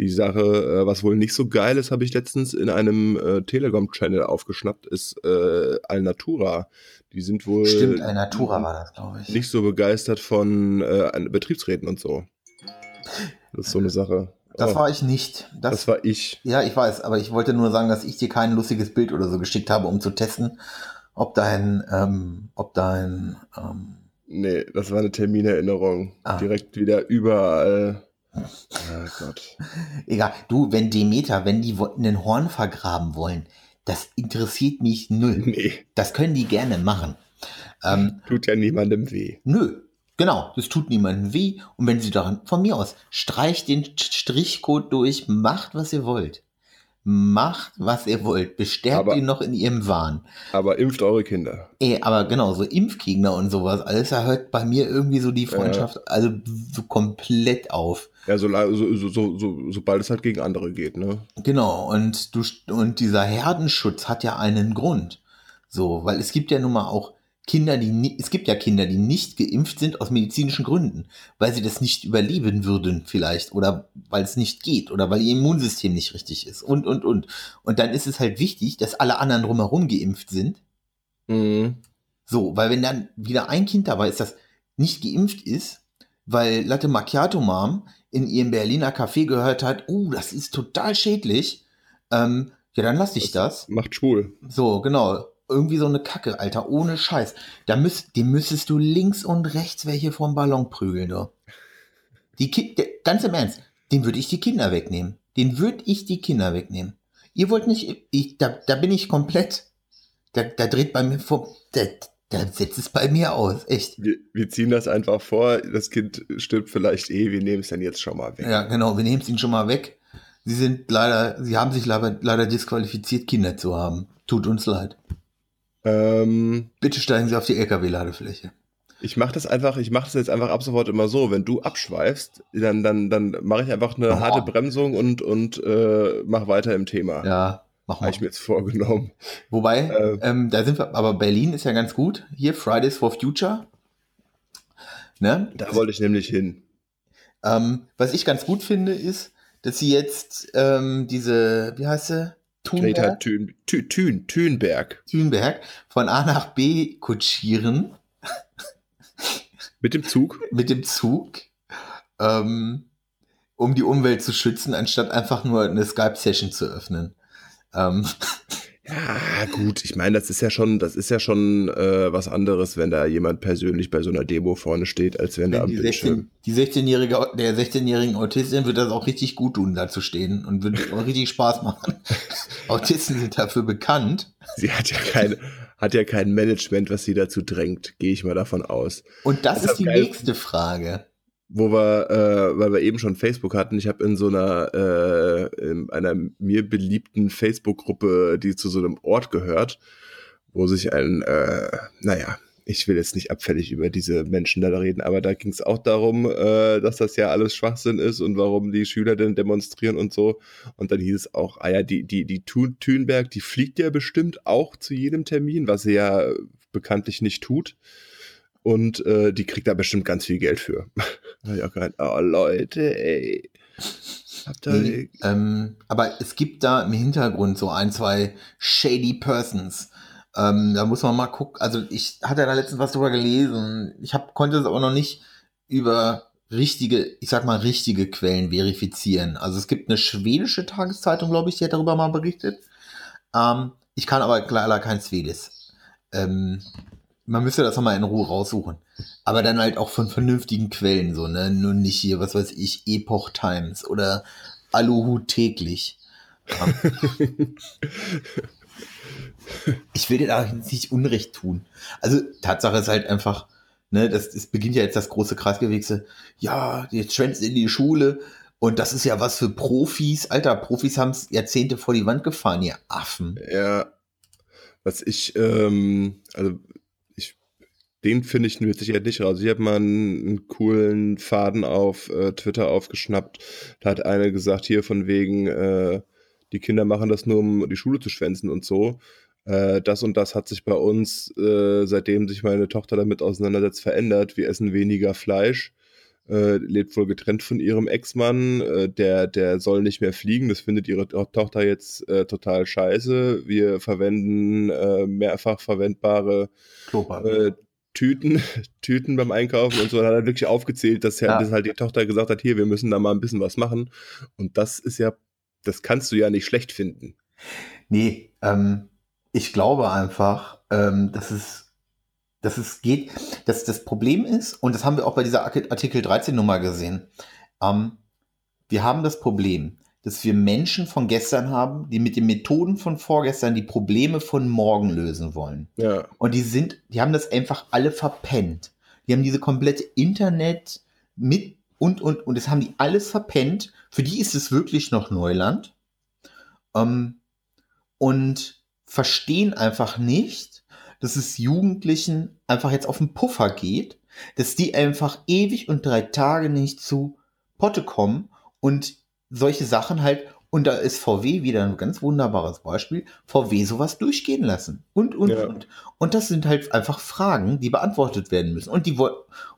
die Sache, äh, was wohl nicht so geil ist, habe ich letztens in einem äh, Telegram-Channel aufgeschnappt, ist äh, Alnatura. Die sind wohl Stimmt, Alnatura war das, glaube ich. Nicht so begeistert von äh, Betriebsräten und so. Das ist so eine Sache. Das oh, war ich nicht. Das, das, war ich. Ja, ich weiß, aber ich wollte nur sagen, dass ich dir kein lustiges Bild oder so geschickt habe, um zu testen, ob dein, ähm, ob dein, ähm, Nee, das war eine Terminerinnerung. Ah. Direkt wieder überall. Oh Gott. Egal, du, wenn Demeter, wenn die einen Horn vergraben wollen, das interessiert mich null. Nee. Das können die gerne machen. Ähm, Tut ja niemandem weh. Nö, Genau, das tut niemandem weh. Und wenn Sie daran, von mir aus, streicht den Strichcode durch, macht, was ihr wollt. Macht, was ihr wollt. Bestärkt aber, ihn noch in ihrem Wahn. Aber impft eure Kinder. Ey, aber genau, so Impfgegner und sowas, alles hört bei mir irgendwie so die Freundschaft, ja. also so komplett auf. Ja, so, so, so, so, sobald es halt gegen andere geht, ne? Genau, und du, und dieser Herdenschutz hat ja einen Grund. So, weil es gibt ja nun mal auch Kinder, die es gibt ja Kinder, die nicht geimpft sind aus medizinischen Gründen, weil sie das nicht überleben würden vielleicht oder weil es nicht geht oder weil ihr Immunsystem nicht richtig ist und und und und dann ist es halt wichtig, dass alle anderen drumherum geimpft sind. Mhm. So, weil wenn dann wieder ein Kind dabei ist, das nicht geimpft ist, weil Latte Macchiato Mom in ihrem Berliner Café gehört hat, oh, das ist total schädlich, ähm, ja, dann lass ich das. Macht schwul. So, genau. Irgendwie so eine Kacke, Alter, ohne Scheiß. Da müsst, dem müsstest du links und rechts welche vom Ballon prügeln, du. Die Ki der, ganz im Ernst, den würde ich die Kinder wegnehmen. Den würde ich die Kinder wegnehmen. Ihr wollt nicht, ich, da, da bin ich komplett, da, da dreht bei mir vor, da, da setzt es bei mir aus, echt. Wir, wir ziehen das einfach vor. Das Kind stirbt vielleicht eh. Wir nehmen es dann jetzt schon mal weg. Ja, genau, wir nehmen es ihnen schon mal weg. Sie sind leider, sie haben sich leider, leider disqualifiziert, Kinder zu haben. Tut uns leid. Ähm, Bitte steigen Sie auf die LKW-Ladefläche. ich mache das einfach, ich mache das jetzt einfach ab sofort immer so. Wenn du abschweifst, dann, dann, dann mache ich einfach eine harte Bremsung und, und äh, mach weiter im Thema. Ja, machen Habe ich mir jetzt vorgenommen. Wobei, Äh. ähm, da sind wir, aber Berlin ist ja ganz gut. Hier, Fridays for Future. Ne? Da wollte ich nämlich hin. Ähm, was ich ganz gut finde, ist, dass sie jetzt ähm, diese, wie heißt sie? Greta Thunberg, Thün, Thün, Thün, Thünberg. Thunberg von A nach B kutschieren Mit dem Zug. mit dem Zug, ähm, um die Umwelt zu schützen, anstatt einfach nur eine Skype-Session zu öffnen. Ähm, Ja, gut, ich meine, das ist ja schon, das ist ja schon äh, was anderes, wenn da jemand persönlich bei so einer Demo vorne steht, als wenn da wenn am die Bildschirm. 16, die 16-jährige, der 16-jährigen Autistin wird das auch richtig gut tun, da zu stehen und wird auch richtig Spaß machen. Autisten sind dafür bekannt. Sie hat ja kein, hat ja kein Management, was sie dazu drängt, gehe ich mal davon aus. Und das Das ist ist die geil. nächste Frage. Wo wir, äh, weil wir eben schon Facebook hatten, ich habe in so einer, äh, in einer mir beliebten Facebook-Gruppe, die zu so einem Ort gehört, wo sich ein, äh, naja, ich will jetzt nicht abfällig über diese Menschen da reden, aber da ging es auch darum, äh, dass das ja alles Schwachsinn ist und warum die Schüler denn demonstrieren und so. Und dann hieß es auch, ah ja, die, die, die Thun Thünberg, die fliegt ja bestimmt auch zu jedem Termin, was sie ja bekanntlich nicht tut. Und äh, die kriegt da bestimmt ganz viel Geld für. Auch gemeint, oh Leute, ey. Habt ihr Nee, ähm, aber es gibt da im Hintergrund so ein, zwei shady Persons. Ähm, da muss man mal gucken. Also ich hatte da letztens was drüber gelesen. Ich hab, konnte es aber noch nicht über richtige, ich sag mal, richtige Quellen verifizieren. Also es gibt eine schwedische Tageszeitung, glaube ich, die hat darüber mal berichtet. Ähm, ich kann aber leider kein Schwedisch. Ähm, man müsste das nochmal in Ruhe raussuchen. Aber dann halt auch von vernünftigen Quellen, so, ne? Nur nicht hier, was weiß ich, Epoch Times oder Aluhut täglich. Ich will dir da nicht Unrecht tun. Also, Tatsache ist halt einfach, ne, das, es beginnt ja jetzt das große Kreisgewächse. Ja, jetzt schwänzt in die Schule. Und das ist ja was für Profis. Alter, Profis haben es Jahrzehnte vor die Wand gefahren, ihr Affen. Ja, was ich, ähm, also den finde ich mit Sicherheit nicht raus. Ich habe mal einen, einen coolen Faden auf äh, Twitter aufgeschnappt. Da hat einer gesagt, hier von wegen, äh, die Kinder machen das nur, um die Schule zu schwänzen und so. Äh, das und das hat sich bei uns, äh, seitdem sich meine Tochter damit auseinandersetzt, verändert. Wir essen weniger Fleisch. Äh, lebt wohl getrennt von ihrem Ex-Mann. Äh, der, der soll nicht mehr fliegen. Das findet ihre To- Tochter jetzt total scheiße. Wir verwenden mehrfach verwendbare Klopapier. Tüten, Tüten beim Einkaufen und so. Dann hat er wirklich aufgezählt, dass, ja. Dass halt die Tochter gesagt hat, hier, wir müssen da mal ein bisschen was machen. Und das ist ja, das kannst du ja nicht schlecht finden. Nee, ähm, ich glaube einfach, ähm, dass es, dass es geht, dass das Problem ist, und das haben wir auch bei dieser Arti- Artikel 13 Nummer gesehen, ähm, wir haben das Problem, dass wir Menschen von gestern haben, die mit den Methoden von vorgestern die Probleme von morgen lösen wollen. Ja. Und die sind, die haben das einfach alle verpennt. Die haben diese komplette Internet mit und, und, und das haben die alles verpennt. Für die ist es wirklich noch Neuland. Ähm, und verstehen einfach nicht, dass es Jugendlichen einfach jetzt auf den Puffer geht, dass die einfach ewig und drei Tage nicht zu Potte kommen und solche Sachen halt Und da ist VW wieder ein ganz wunderbares Beispiel. VW sowas durchgehen lassen. Und, und, Ja. und. Und das sind halt einfach Fragen, die beantwortet werden müssen. Und die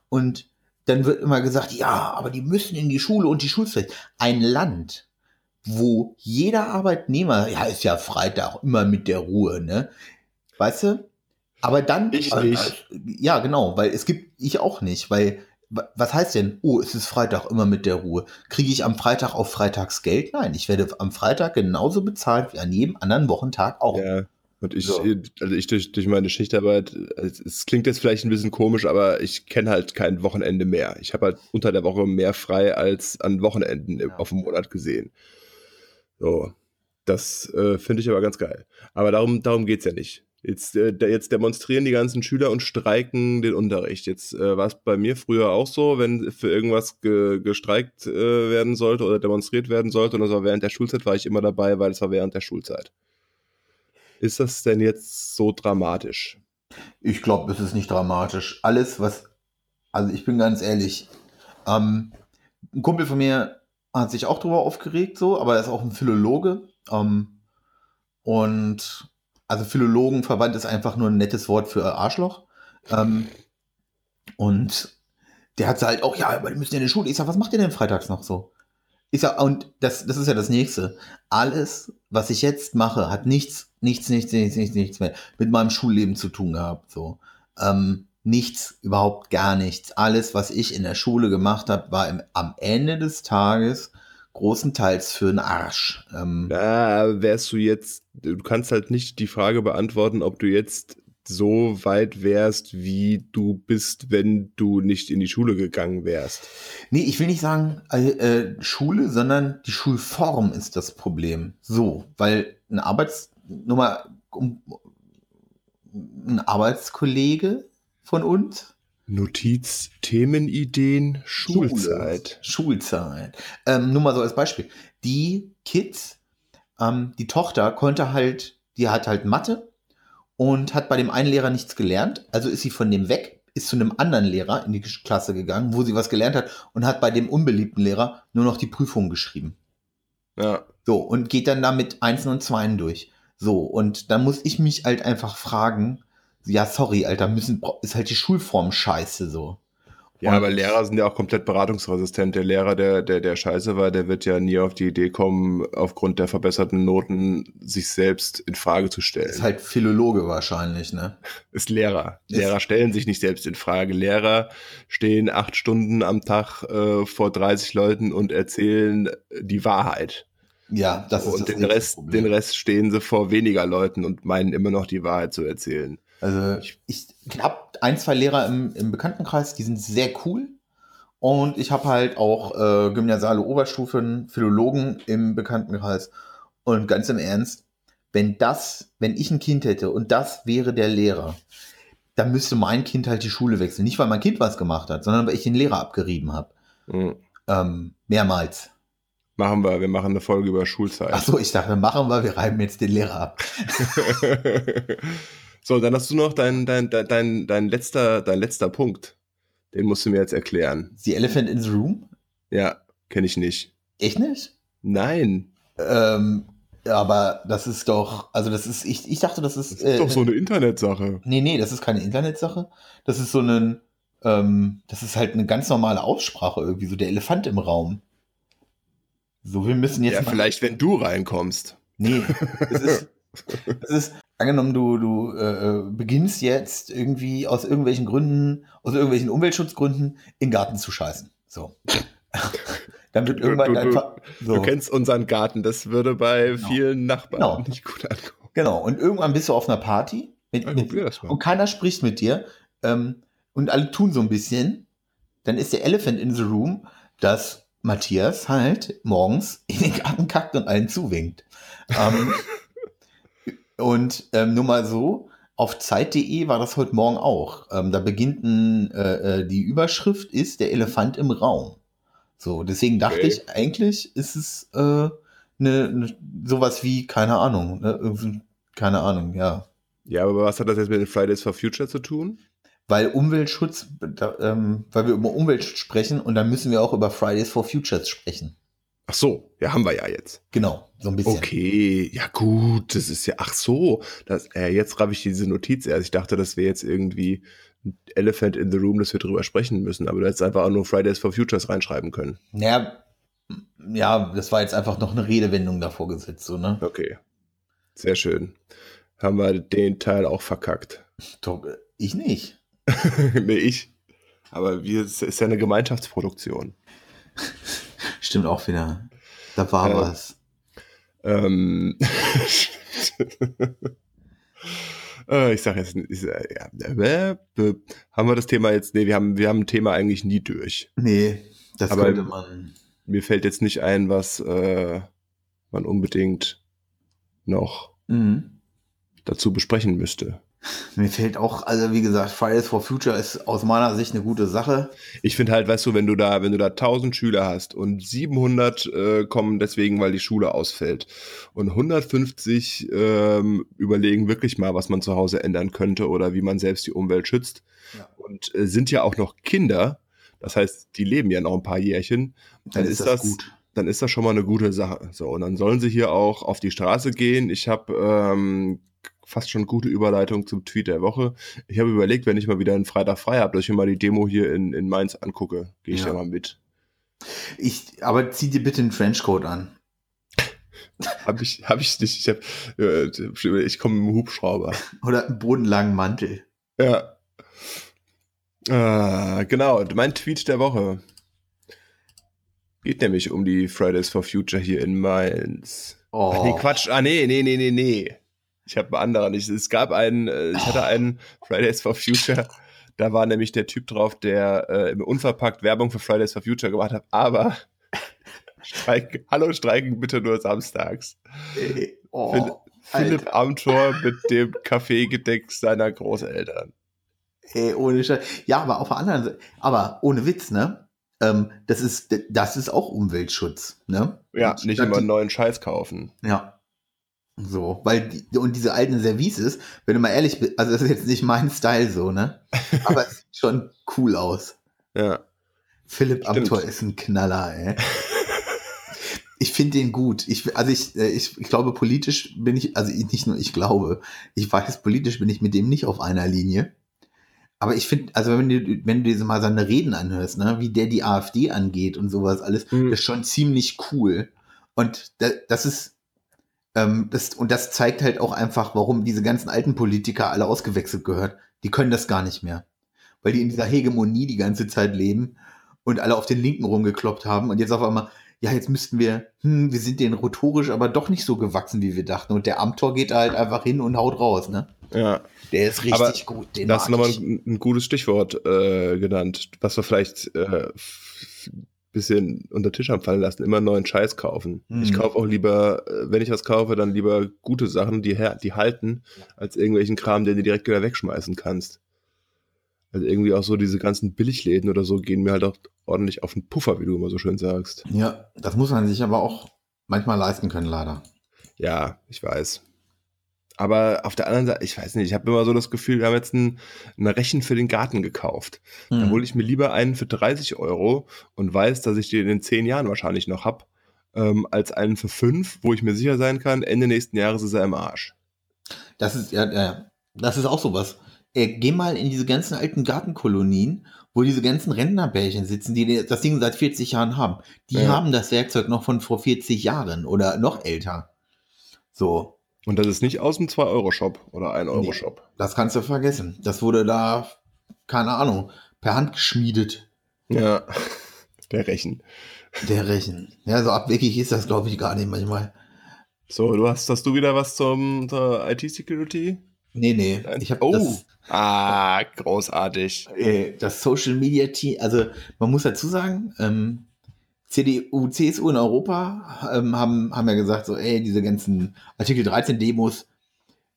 und dann wird immer gesagt, ja, aber die müssen in die Schule und die Schulpflicht. Ein Land, wo jeder Arbeitnehmer, ja, ist ja Freitag immer mit der Ruhe, ne? Weißt du? Aber dann. Ich nicht. Ja, genau, weil es gibt, ich auch nicht, weil, was heißt denn, oh, es ist Freitag immer mit der Ruhe? Kriege ich am Freitag auf Freitags Geld? Nein, ich werde am Freitag genauso bezahlt wie an jedem anderen Wochentag auch. Ja. Und ich, So. also ich durch, durch meine Schichtarbeit, es, es klingt jetzt vielleicht ein bisschen komisch, aber ich kenne halt kein Wochenende mehr. Ich habe halt unter der Woche mehr frei als an Wochenenden Ja. auf dem Monat gesehen. So, das äh, finde ich aber ganz geil. Aber darum, darum geht's ja nicht. Jetzt, äh, jetzt demonstrieren die ganzen Schüler und streiken den Unterricht. Jetzt äh, war es bei mir früher auch so, wenn für irgendwas ge, gestreikt äh, werden sollte oder demonstriert werden sollte und das war während der Schulzeit, war ich immer dabei, weil es war während der Schulzeit. Ist das denn jetzt so dramatisch? Ich glaube, es ist nicht dramatisch. Alles, was, also ich bin ganz ehrlich, ähm, ein Kumpel von mir hat sich auch drüber aufgeregt, so, aber er ist auch ein Philologe. Ähm, und also Philologenverband ist einfach nur ein nettes Wort für Arschloch. Ähm, und der hat halt auch, ja, aber die müssen ja in die Schule. Ich sag, was macht ihr denn freitags noch so? Ich sag, und das, das ist ja das nächste. Alles, was ich jetzt mache, hat nichts, nichts, nichts, nichts, nichts, nichts mehr mit meinem Schulleben zu tun gehabt. So. Ähm, nichts, überhaupt gar nichts. Alles, was ich in der Schule gemacht habe, war im, am Ende des Tages großenteils für den Arsch. Ähm, Da wärst du jetzt, du kannst halt nicht die Frage beantworten, ob du jetzt so weit wärst, wie du bist, wenn du nicht in die Schule gegangen wärst. Nee, ich will nicht sagen äh, äh, Schule, sondern die Schulform ist das Problem. So, weil ein Arbeits, nur mal, um, ein Arbeitskollege von uns, Notiz, Themenideen, Schulzeit. Schule. Schulzeit. Ähm, nur mal so als Beispiel. Die Kids, ähm, die Tochter konnte halt, die hat halt Mathe und hat bei dem einen Lehrer nichts gelernt. Also ist sie von dem weg, ist zu einem anderen Lehrer in die Klasse gegangen, wo sie was gelernt hat und hat bei dem unbeliebten Lehrer nur noch die Prüfung geschrieben. Ja. So, und geht dann da mit Einsen und Zweien durch. So, und dann muss ich mich halt einfach fragen, ja, sorry, Alter, müssen, ist halt die Schulform scheiße so. Ja, Und- aber Lehrer sind ja auch komplett beratungsresistent. Der Lehrer, der, der, der scheiße war, der wird ja nie auf die Idee kommen, aufgrund der verbesserten Noten sich selbst in Frage zu stellen. Ist halt Philologe wahrscheinlich, ne? ist Lehrer. Ist- Lehrer stellen sich nicht selbst in Frage. Lehrer stehen acht Stunden am Tag äh, vor 30 Leuten und erzählen die Wahrheit. Ja, das ist und das den Rest, Problem. den Rest stehen sie vor weniger Leuten und meinen immer noch die Wahrheit zu erzählen. Also ich habe ein, zwei Lehrer im, im Bekanntenkreis, die sind sehr cool. Und ich habe halt auch äh, gymnasiale Oberstufen, Philologen im Bekanntenkreis. Und ganz im Ernst, wenn das, wenn ich ein Kind hätte und das wäre der Lehrer, dann müsste mein Kind halt die Schule wechseln. Nicht, weil mein Kind was gemacht hat, sondern weil ich den Lehrer abgerieben habe. Mhm. Ähm, mehrmals. Machen wir, wir machen eine Folge über Schulzeit. Ach so, ich dachte, machen wir, wir reiben jetzt den Lehrer ab. so, dann hast du noch dein, dein, dein, dein, dein, letzter, dein letzter Punkt. Den musst du mir jetzt erklären. The Elephant in the Room? Ja, kenne ich nicht. Echt nicht? Nein. Ähm, aber das ist doch, also das ist, ich, ich dachte, das ist. Das ist doch so eine Internetsache. Nee, nee, das ist keine Internetsache. Das ist so ein, ähm, das ist halt eine ganz normale Aussprache irgendwie, so der Elefant im Raum. So, wir müssen jetzt Ja, vielleicht, wenn du reinkommst. Nee, es ist, es ist, angenommen, du, du äh, äh, beginnst jetzt irgendwie aus irgendwelchen Gründen, aus irgendwelchen Umweltschutzgründen, in den Garten zu scheißen. So. Dann wird Du- irgendwann du- du- einfach. So. Du kennst unseren Garten, das würde bei Genau. vielen Nachbarn Genau. nicht gut ankommen. Genau, und irgendwann bist du auf einer Party mit, Ja, mit, und keiner spricht mit dir ähm, und alle tun so ein bisschen, dann ist der Elephant in the Room, dass Matthias halt morgens in den Garten kackt und allen zuwinkt. ähm, und ähm, nur mal so, auf Zeit.de war das heute Morgen auch. Ähm, da beginnt ein, äh, äh, die Überschrift ist der Elefant im Raum. So, deswegen dachte Okay. ich, eigentlich ist es äh, ne, ne, sowas wie, keine Ahnung, ne, keine Ahnung, ja. Ja, aber was hat das jetzt mit den Fridays for Future zu tun? Weil Umweltschutz, da, ähm, weil wir über Umweltschutz sprechen und dann müssen wir auch über Fridays for Futures sprechen. Ach so, ja, haben wir ja jetzt. Genau, so ein bisschen. Okay, ja gut, das ist ja, ach so, das, äh, jetzt habe ich diese Notiz erst. Ich dachte, das wäre jetzt irgendwie ein Elephant in the Room, dass wir drüber sprechen müssen, aber du hättest einfach auch nur Fridays for Futures reinschreiben können. Naja, ja, das war jetzt einfach noch eine Redewendung davor gesetzt, so, ne? Okay, sehr schön. Haben wir den Teil auch verkackt. Doch, ich nicht. nee, ich. Aber wir, es ist ja eine Gemeinschaftsproduktion. Stimmt auch wieder. Da war Ja. was. Ähm, äh, ich sag jetzt, ich, sag, ja, äh, äh, haben wir das Thema jetzt, nee, wir haben, wir haben ein Thema eigentlich nie durch. Nee, das Aber- könnte man. Mir fällt jetzt nicht ein, was äh, man unbedingt noch Mhm. dazu besprechen müsste. Mir fällt auch, also wie gesagt, Fridays for Future ist aus meiner Sicht eine gute Sache. Ich finde halt, weißt du, wenn du da, wenn du da 1000 Schüler hast und 700 äh, kommen deswegen, weil die Schule ausfällt und 150 ähm, überlegen wirklich mal, was man zu Hause ändern könnte oder wie man selbst die Umwelt schützt Ja. und äh, sind ja auch noch Kinder, das heißt, die leben ja noch ein paar Jährchen, dann, ist das, dann ist das schon mal eine gute Sache. So und dann sollen sie hier auch auf die Straße gehen. Ich habe ähm, fast schon gute Überleitung zum Tweet der Woche. Ich habe überlegt, wenn ich mal wieder einen Freitag frei habe, dass ich mir mal die Demo hier in, in Mainz angucke. Gehe ich Ja. ja mal mit. Ich, aber zieh dir bitte einen Trenchcoat an. Habe ich, hab ich nicht. Ich, hab, äh, ich komme mit dem Hubschrauber. Oder einen bodenlangen Mantel. Ja. Ah, genau, mein Tweet der Woche. Geht nämlich um die Fridays for Future hier in Mainz. Oh. Ach, nee, Quatsch. Ah, nee, nee, nee, nee, nee. Ich habe einen anderen. Ich, es gab einen, äh, ich hatte einen Fridays for Future. Da war nämlich der Typ drauf, der äh, im Unverpackt Werbung für Fridays for Future gemacht hat. Aber streiken, hallo, streiken bitte nur samstags. Ey, oh, Philipp- Philipp. Amthor mit dem Kaffeegedeck seiner Großeltern. Ey, ohne Scheiß. Ja, aber auf der anderen Seite, aber ohne Witz, ne? Ähm, das ist, das ist auch Umweltschutz, ne? Ja, nicht immer einen neuen Scheiß kaufen. Ja. So, weil die, und diese alten Services, wenn du mal ehrlich bist, also das ist jetzt nicht mein Style so, ne? Aber es sieht schon cool aus. Ja. Philipp Stimmt. Amthor ist ein Knaller, ey. Ich finde den gut. Ich, also ich, äh, ich, ich glaube, politisch bin ich, also ich- nicht nur ich glaube, ich weiß, politisch bin ich mit dem nicht auf einer Linie. Aber ich finde, also wenn du, wenn du dir so mal seine Reden anhörst, ne, wie der die AfD angeht und sowas alles, Mhm. das ist schon ziemlich cool. Und da, das ist, ähm, das, und das zeigt halt auch einfach, warum diese ganzen alten Politiker alle ausgewechselt gehört. Die können das gar nicht mehr. Weil die in dieser Hegemonie die ganze Zeit leben und alle auf den Linken rumgekloppt haben und jetzt auf einmal, ja, jetzt müssten wir, hm, wir sind denen rhetorisch aber doch nicht so gewachsen, wie wir dachten. Und der Amtor geht da halt einfach hin und haut raus, ne? Ja. Der ist richtig Aber gut. Den Da hast du nochmal ein, ein gutes Stichwort äh, genannt, was wir vielleicht äh, bisschen unter Tisch haben fallen lassen, immer neuen Scheiß kaufen. Mhm. Ich kaufe auch lieber, äh, wenn ich was kaufe, dann lieber gute Sachen, die, die halten, als irgendwelchen Kram, den du direkt wieder wegschmeißen kannst. Also irgendwie auch so diese ganzen Billigläden oder so gehen mir halt auch ordentlich auf den Puffer, wie du immer so schön sagst. Ja, das muss man sich aber auch manchmal leisten können, leider. Ja, ich weiß. Aber auf der anderen Seite, ich weiß nicht, ich habe immer so das Gefühl, wir haben jetzt ein, ein Rechen für den Garten gekauft. Da Hm. hole ich mir lieber einen für 30 Euro und weiß, dass ich den in 10 Jahren wahrscheinlich noch hab, ähm, als einen für 5, wo ich mir sicher sein kann, Ende nächsten Jahres ist er im Arsch. Das ist, ja, ja, das ist auch sowas. Äh, geh mal in diese ganzen alten Gartenkolonien, wo diese ganzen Rentnerbärchen sitzen, die das Ding seit 40 Jahren haben. Die Ja. haben das Werkzeug noch von vor 40 Jahren oder noch älter. So, Und das ist nicht aus dem 2-Euro-Shop oder 1-Euro-Shop. das kannst du vergessen. Das wurde da, keine Ahnung, per Hand geschmiedet. Ja, der Rechen. Der Rechen. Ja, so abwegig ist das, glaube ich, gar nicht manchmal. So, du hast, hast du wieder was zum zur IT-Security? Nee, nee. Ich habe oh, das, ah, großartig. äh, das Social Media Team, also man muss dazu sagen, ähm, CDU, CSU in Europa ähm, haben, haben ja gesagt, so, ey, diese ganzen Artikel 13 Demos,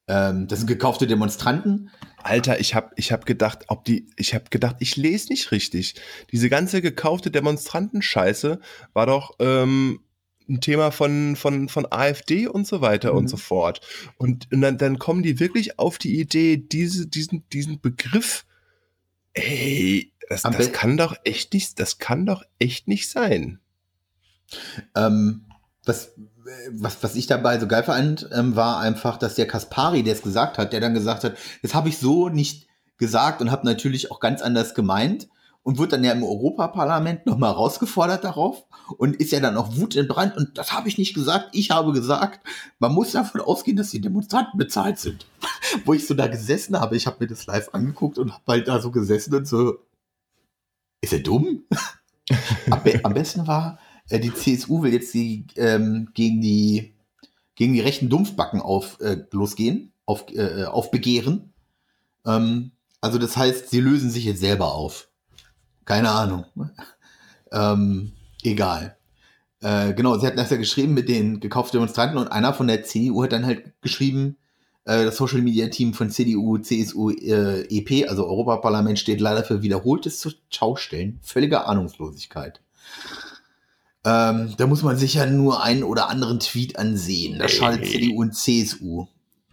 ähm, das sind gekaufte Demonstranten. Alter, ich hab, ich hab gedacht, ob die, ich hab gedacht, ich lese nicht richtig. Diese ganze gekaufte Demonstrantenscheiße war doch ähm, ein Thema von, von, von AfD und so weiter Mhm. und so fort. Und, und dann, dann kommen die wirklich auf die Idee, diese, diesen, diesen Begriff, ey, das, das kann doch echt nicht, das kann doch echt nicht sein. Ähm, was, was, was ich dabei so geil fand, ähm, war einfach, dass der Kaspari, der es gesagt hat, der dann gesagt hat, das habe ich so nicht gesagt und habe natürlich auch ganz anders gemeint und wird dann ja im Europaparlament nochmal rausgefordert darauf und ist ja dann auch wutentbrannt und das habe ich nicht gesagt, ich habe gesagt, man muss davon ausgehen, dass die Demonstranten bezahlt sind. Wo ich so da gesessen habe, ich habe mir das live angeguckt und habe halt da so gesessen und so, ist er dumm? am besten war, äh, die CSU will jetzt die, ähm, gegen die gegen die rechten Dumpfbacken auf äh, losgehen, auf, äh, auf Begehren. Ähm, also das heißt, sie lösen sich jetzt selber auf. Keine Ahnung. ähm, egal. Äh, genau, sie hatten das ja geschrieben mit den gekauften Demonstranten und einer von der CDU hat dann halt geschrieben, äh, das Social Media Team von CDU, CSU, äh, EP, also Europaparlament, steht leider für wiederholtes Schaustellen. Völlige Ahnungslosigkeit. Ähm, da muss man sich ja nur einen oder anderen Tweet ansehen. Da schadet CDU und CSU.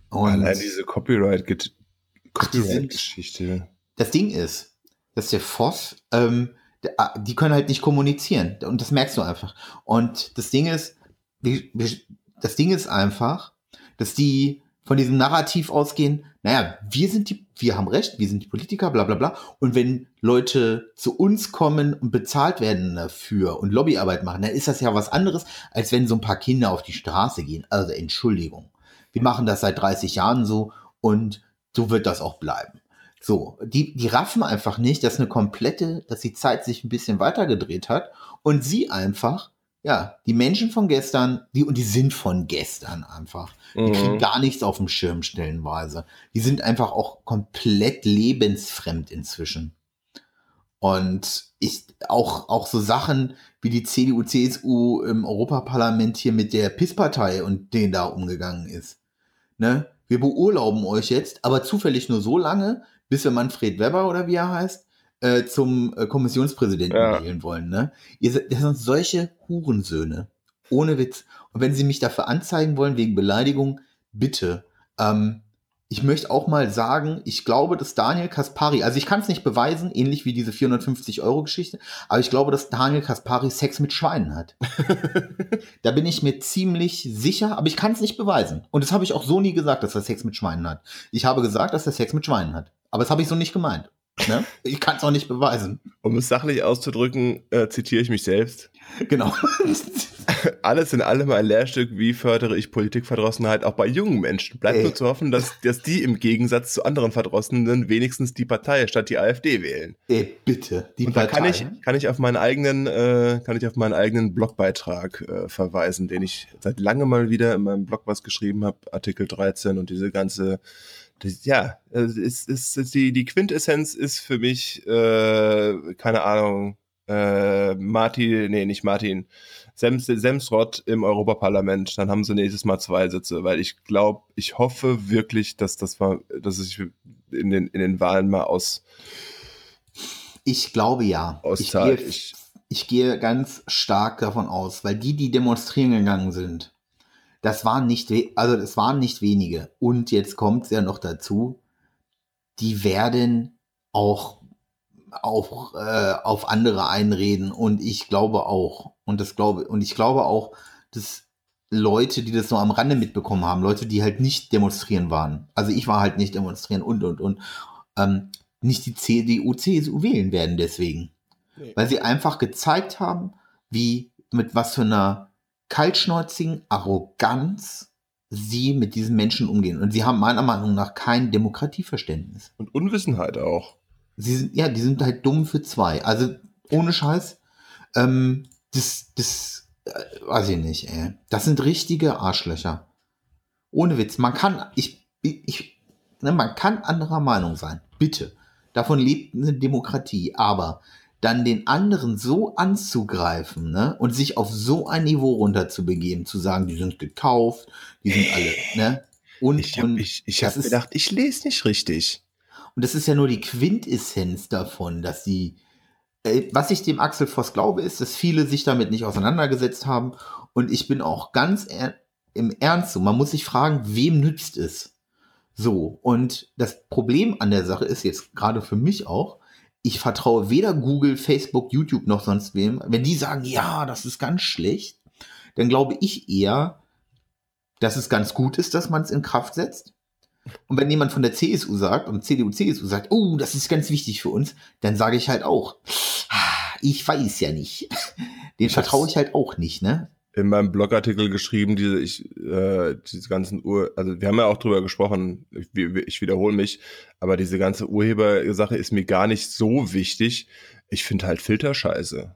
Und Allein diese Copyright-Geschichte. Copyright das Ding ist, dass der Voss, ähm, der, ah, die können halt nicht kommunizieren. Und das merkst du einfach. Und das Ding ist, das Ding ist einfach, dass die von diesem Narrativ ausgehen, naja, wir sind die, wir haben Recht, wir sind die Politiker, bla bla bla. Und wenn Leute zu uns kommen und bezahlt werden dafür und Lobbyarbeit machen, dann ist das ja was anderes, als wenn so ein paar Kinder auf die Straße gehen. Also Entschuldigung. Wir machen das seit 30 Jahren so und so wird das auch bleiben. So, die, die raffen einfach nicht, dass eine komplette, dass die Zeit sich ein bisschen weitergedreht hat und sie einfach, ja, die Menschen von gestern, die, und die sind von gestern einfach. Die mhm. kriegen gar nichts auf dem Schirm stellenweise. Die sind einfach auch komplett lebensfremd inzwischen. Und ich, auch, auch so Sachen wie die CDU, CSU im Europaparlament hier mit der PIS-Partei und denen da umgegangen ist. Ne? Wir beurlauben euch jetzt, aber zufällig nur so lange, bis wir Manfred Weber oder wie er heißt, äh, zum äh, Kommissionspräsidenten ja. wählen wollen. Ne? Ihr, das sind solche Hurensöhne. Ohne Witz. Und wenn Sie mich dafür anzeigen wollen wegen Beleidigung, bitte. Ähm, ich möchte auch mal sagen, ich glaube, dass Daniel Kaspari, also ich kann es nicht beweisen, ähnlich wie diese 450 Euro Geschichte, aber ich glaube, dass Daniel Kaspari Sex mit Schweinen hat. da bin ich mir ziemlich sicher, aber ich kann es nicht beweisen. Und das habe ich auch so nie gesagt, dass er Sex mit Schweinen hat. Ich habe gesagt, dass er Sex mit Schweinen hat. Aber das habe ich so nicht gemeint. Ne? Ich kann es auch nicht beweisen. Um es sachlich auszudrücken, äh, zitiere ich mich selbst. Genau. Alles in allem ein Lehrstück, wie fördere ich Politikverdrossenheit auch bei jungen Menschen. Bleibt Ey. nur zu hoffen, dass, dass die im Gegensatz zu anderen Verdrossenen wenigstens die Partei statt die AfD wählen. Ey, bitte, die Und Partei. Da kann ich, kann ich auf meinen eigenen, äh, kann ich auf meinen eigenen Blogbeitrag äh, verweisen, den ich seit langem mal wieder in meinem Blog was geschrieben habe, Artikel 13 und diese ganze das, ja, ist, ist, ist die, die Quintessenz ist für mich, äh, keine Ahnung, äh, Martin, nee, nicht Martin, Sems, Semsrott im Europaparlament, dann haben sie nächstes Mal zwei Sitze, weil ich glaube, ich hoffe wirklich, dass das mal, dass es sich in den, in den Wahlen mal aus. Ich glaube ja. Ich gehe, ich gehe ganz stark davon aus, weil die, die demonstrieren gegangen sind, das waren nicht, also das waren nicht wenige. Und jetzt kommt es ja noch dazu, die werden auch auch äh, auf andere einreden und ich glaube auch und das glaube und ich glaube auch, dass Leute, die das nur am Rande mitbekommen haben, Leute, die halt nicht demonstrieren waren, also ich war halt nicht demonstrieren und und und ähm, nicht die CDU, CSU wählen werden deswegen, nee. weil sie einfach gezeigt haben, wie mit was für einer kaltschnäuzigen Arroganz sie mit diesen Menschen umgehen. Und sie haben meiner Meinung nach kein Demokratieverständnis. Und Unwissenheit auch. Sie sind, ja, die sind halt dumm für zwei. Also ohne Scheiß. Ähm, das, das, äh, weiß ich nicht, ey. Das sind richtige Arschlöcher. Ohne Witz. Man kann, ich, ich, ne, man kann anderer Meinung sein. Bitte. Davon lebt eine Demokratie. Aber dann den anderen so anzugreifen ne, und sich auf so ein Niveau runterzubegeben, zu sagen, die sind gekauft, die sind alle, ne? Und ich habe ich, ich hab gedacht, ich lese nicht richtig. Und das ist ja nur die Quintessenz davon, dass sie, äh, was ich dem Axel Voss glaube, ist, dass viele sich damit nicht auseinandergesetzt haben. Und ich bin auch ganz er im Ernst so, man muss sich fragen, wem nützt es? So, und das Problem an der Sache ist jetzt gerade für mich auch, ich vertraue weder Google, Facebook, YouTube noch sonst wem. Wenn die sagen, ja, das ist ganz schlecht, dann glaube ich eher, dass es ganz gut ist, dass man es in Kraft setzt. Und wenn jemand von der CSU sagt und CDU, CSU sagt, oh, das ist ganz wichtig für uns, dann sage ich halt auch, ich weiß ja nicht. Den vertraue ich halt auch nicht, ne? In meinem Blogartikel geschrieben, diese, ich, äh, diese ganzen Ur, also wir haben ja auch drüber gesprochen, ich, ich wiederhole mich, aber diese ganze Urhebersache ist mir gar nicht so wichtig. Ich finde halt Filterscheiße.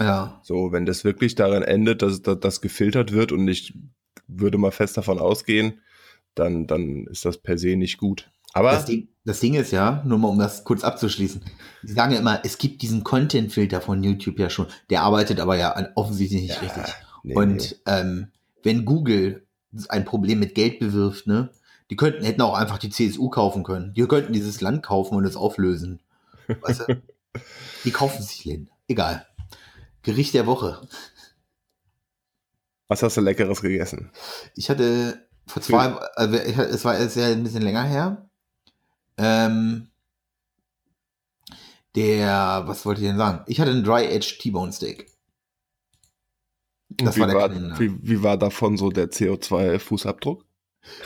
Ja. So, wenn das wirklich darin endet, dass, dass das gefiltert wird und ich würde mal fest davon ausgehen, dann, dann ist das per se nicht gut. Aber das Ding, das Ding ist ja, nur mal um das kurz abzuschließen, sie sagen ja immer, es gibt diesen Content-Filter von YouTube ja schon, der arbeitet aber ja offensichtlich nicht ja. richtig. Nee, und nee. Ähm, wenn Google ein Problem mit Geld bewirft, ne, die könnten, hätten auch einfach die CSU kaufen können. Die könnten dieses Land kaufen und es auflösen. Weißt du? die kaufen sich Länder. Egal. Gericht der Woche. Was hast du Leckeres gegessen? Ich hatte vor zwei, also es war jetzt ja ein bisschen länger her. Ähm, der, was wollte ich denn sagen? Ich hatte einen Dry Edge T-Bone Steak. Das wie war, der war wie, wie war davon so der CO2-Fußabdruck?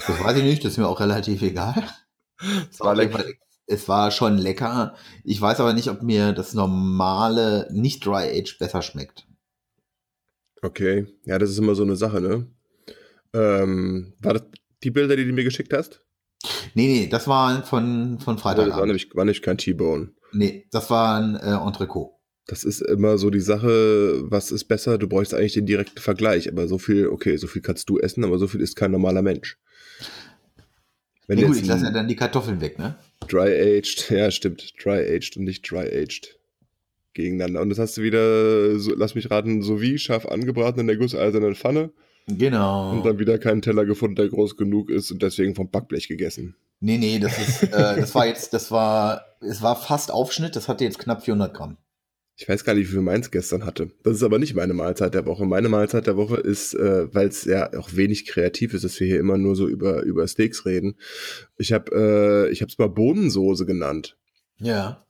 Das weiß ich nicht, das ist mir auch relativ egal. Es war, lecker. es war schon lecker. Ich weiß aber nicht, ob mir das normale, nicht Dry Age besser schmeckt. Okay, ja, das ist immer so eine Sache, ne? Ähm, war das die Bilder, die du mir geschickt hast? Nee, nee, das waren von, von Freitag. das war nämlich, war nämlich kein T-Bone. Nee, das war ein äh, Entrecot. Das ist immer so die Sache, was ist besser? Du bräuchst eigentlich den direkten Vergleich, aber so viel, okay, so viel kannst du essen, aber so viel ist kein normaler Mensch. Wenn ja, gut, ich lasse ja dann die Kartoffeln weg, ne? Dry-aged, ja, stimmt. Dry-aged und nicht dry-aged gegeneinander. Und das hast du wieder, so, lass mich raten, so wie scharf angebraten in der gusseisernen Pfanne. Genau. Und dann wieder keinen Teller gefunden, der groß genug ist und deswegen vom Backblech gegessen. Nee, nee, das ist, äh, das war jetzt, das war, es war fast Aufschnitt, das hatte jetzt knapp 400 Gramm. Ich weiß gar nicht, wie viel meins gestern hatte. Das ist aber nicht meine Mahlzeit der Woche. Meine Mahlzeit der Woche ist, äh, weil es ja auch wenig kreativ ist, dass wir hier immer nur so über, über Steaks reden. Ich habe äh, ich habe es mal Bohnensoße genannt. Ja.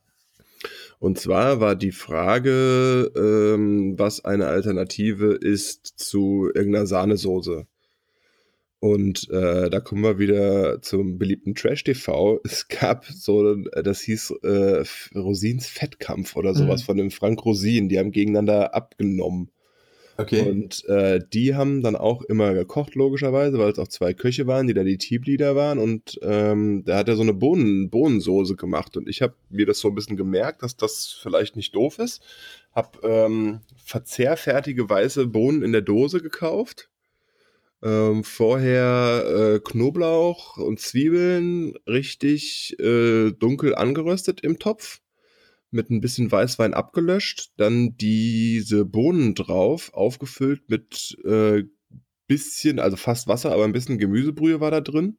Und zwar war die Frage, ähm, was eine Alternative ist zu irgendeiner Sahnesoße. Und äh, da kommen wir wieder zum beliebten Trash TV. Es gab so, das hieß äh, Rosins Fettkampf oder sowas mhm. von dem Frank Rosin. Die haben gegeneinander abgenommen. Okay. Und äh, die haben dann auch immer gekocht, logischerweise, weil es auch zwei Köche waren, die da die Teamleader waren. Und ähm, da hat er so eine Bohnen, Bohnensoße gemacht. Und ich habe mir das so ein bisschen gemerkt, dass das vielleicht nicht doof ist. Hab ähm, verzehrfertige weiße Bohnen in der Dose gekauft ähm, vorher äh, Knoblauch und Zwiebeln richtig äh, dunkel angeröstet im Topf, mit ein bisschen Weißwein abgelöscht, dann diese Bohnen drauf, aufgefüllt mit äh, bisschen, also fast Wasser, aber ein bisschen Gemüsebrühe war da drin.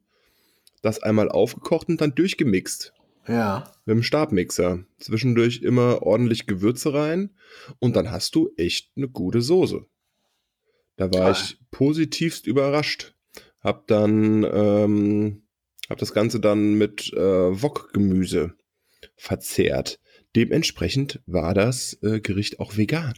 Das einmal aufgekocht und dann durchgemixt. Ja. Mit dem Stabmixer. Zwischendurch immer ordentlich Gewürze rein und dann hast du echt eine gute Soße. Da war ah. ich positivst überrascht. Hab dann, ähm, hab das Ganze dann mit äh, Wok-Gemüse verzehrt. Dementsprechend war das äh, Gericht auch vegan.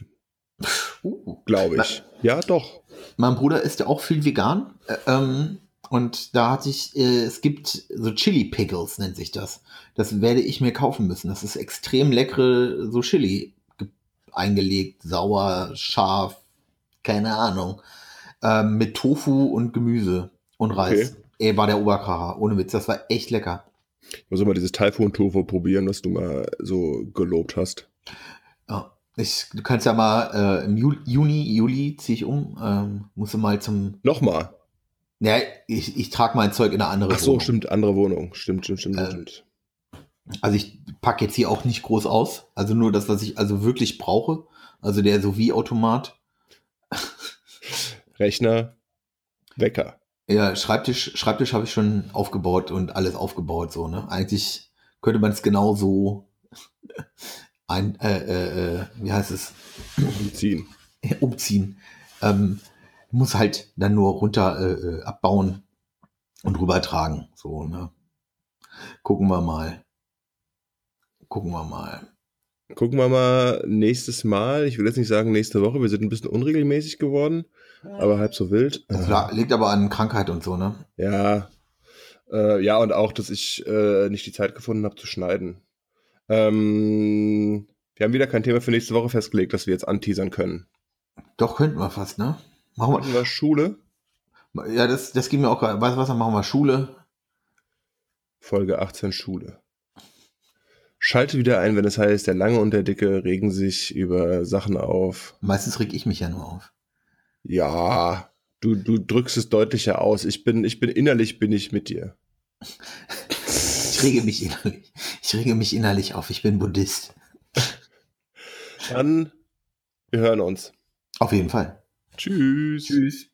Uh, Glaube ich. ja, doch. Mein Bruder isst ja auch viel vegan. Äh, ähm, und da hatte ich, äh, es gibt so Chili Pickles, nennt sich das. Das werde ich mir kaufen müssen. Das ist extrem leckere, so Chili eingelegt, sauer, scharf, keine Ahnung, ähm, mit Tofu und Gemüse und Reis. Okay. Ey, war der Oberkracher, ohne Witz, das war echt lecker. Ich muss immer dieses Taifun-Tofu probieren, was du mal so gelobt hast. Ja, ich, du kannst ja mal äh, im Juli, Juni, Juli ziehe ich um, ähm, musst du mal zum... Nochmal? Ja, ich, ich trage mein Zeug in eine andere Wohnung. Ach so, Wohnung. stimmt, andere Wohnung. Stimmt, stimmt, stimmt, ähm, stimmt. Also ich packe jetzt hier auch nicht groß aus. Also nur das, was ich also wirklich brauche. Also der Sowie-Automat. Rechner, Wecker. Ja, Schreibtisch, Schreibtisch habe ich schon aufgebaut und alles aufgebaut, so, ne? Eigentlich könnte man es genau so ein, äh, äh, äh wie heißt es? Umziehen. Umziehen. Ähm, muss halt dann nur runter äh, äh, abbauen und rübertragen. So, ne? Gucken wir mal. Gucken wir mal. Gucken wir mal nächstes Mal. Ich will jetzt nicht sagen nächste Woche. Wir sind ein bisschen unregelmäßig geworden, aber halb so wild. Das la- liegt aber an Krankheit und so, ne? Ja. Äh, ja, und auch, dass ich äh, nicht die Zeit gefunden habe zu schneiden. Ähm, wir haben wieder kein Thema für nächste Woche festgelegt, das wir jetzt anteasern können. Doch, könnten wir fast, ne? Machen Machen wir Schule, wir. Ja, das, das ging mir auch gerade. Weißt du was, dann machen wir Schule. Folge 18 Schule. Schalte wieder ein, wenn es heißt, der Lange und der Dicke regen sich über Sachen auf. Meistens reg ich mich ja nur auf. Ja, du, du drückst es deutlicher aus. Ich bin, ich bin innerlich bin ich mit dir. Ich rege mich innerlich. Ich rege mich innerlich auf. Ich bin Buddhist. Dann, wir hören uns. Auf jeden Fall. Tschüss. Tschüss.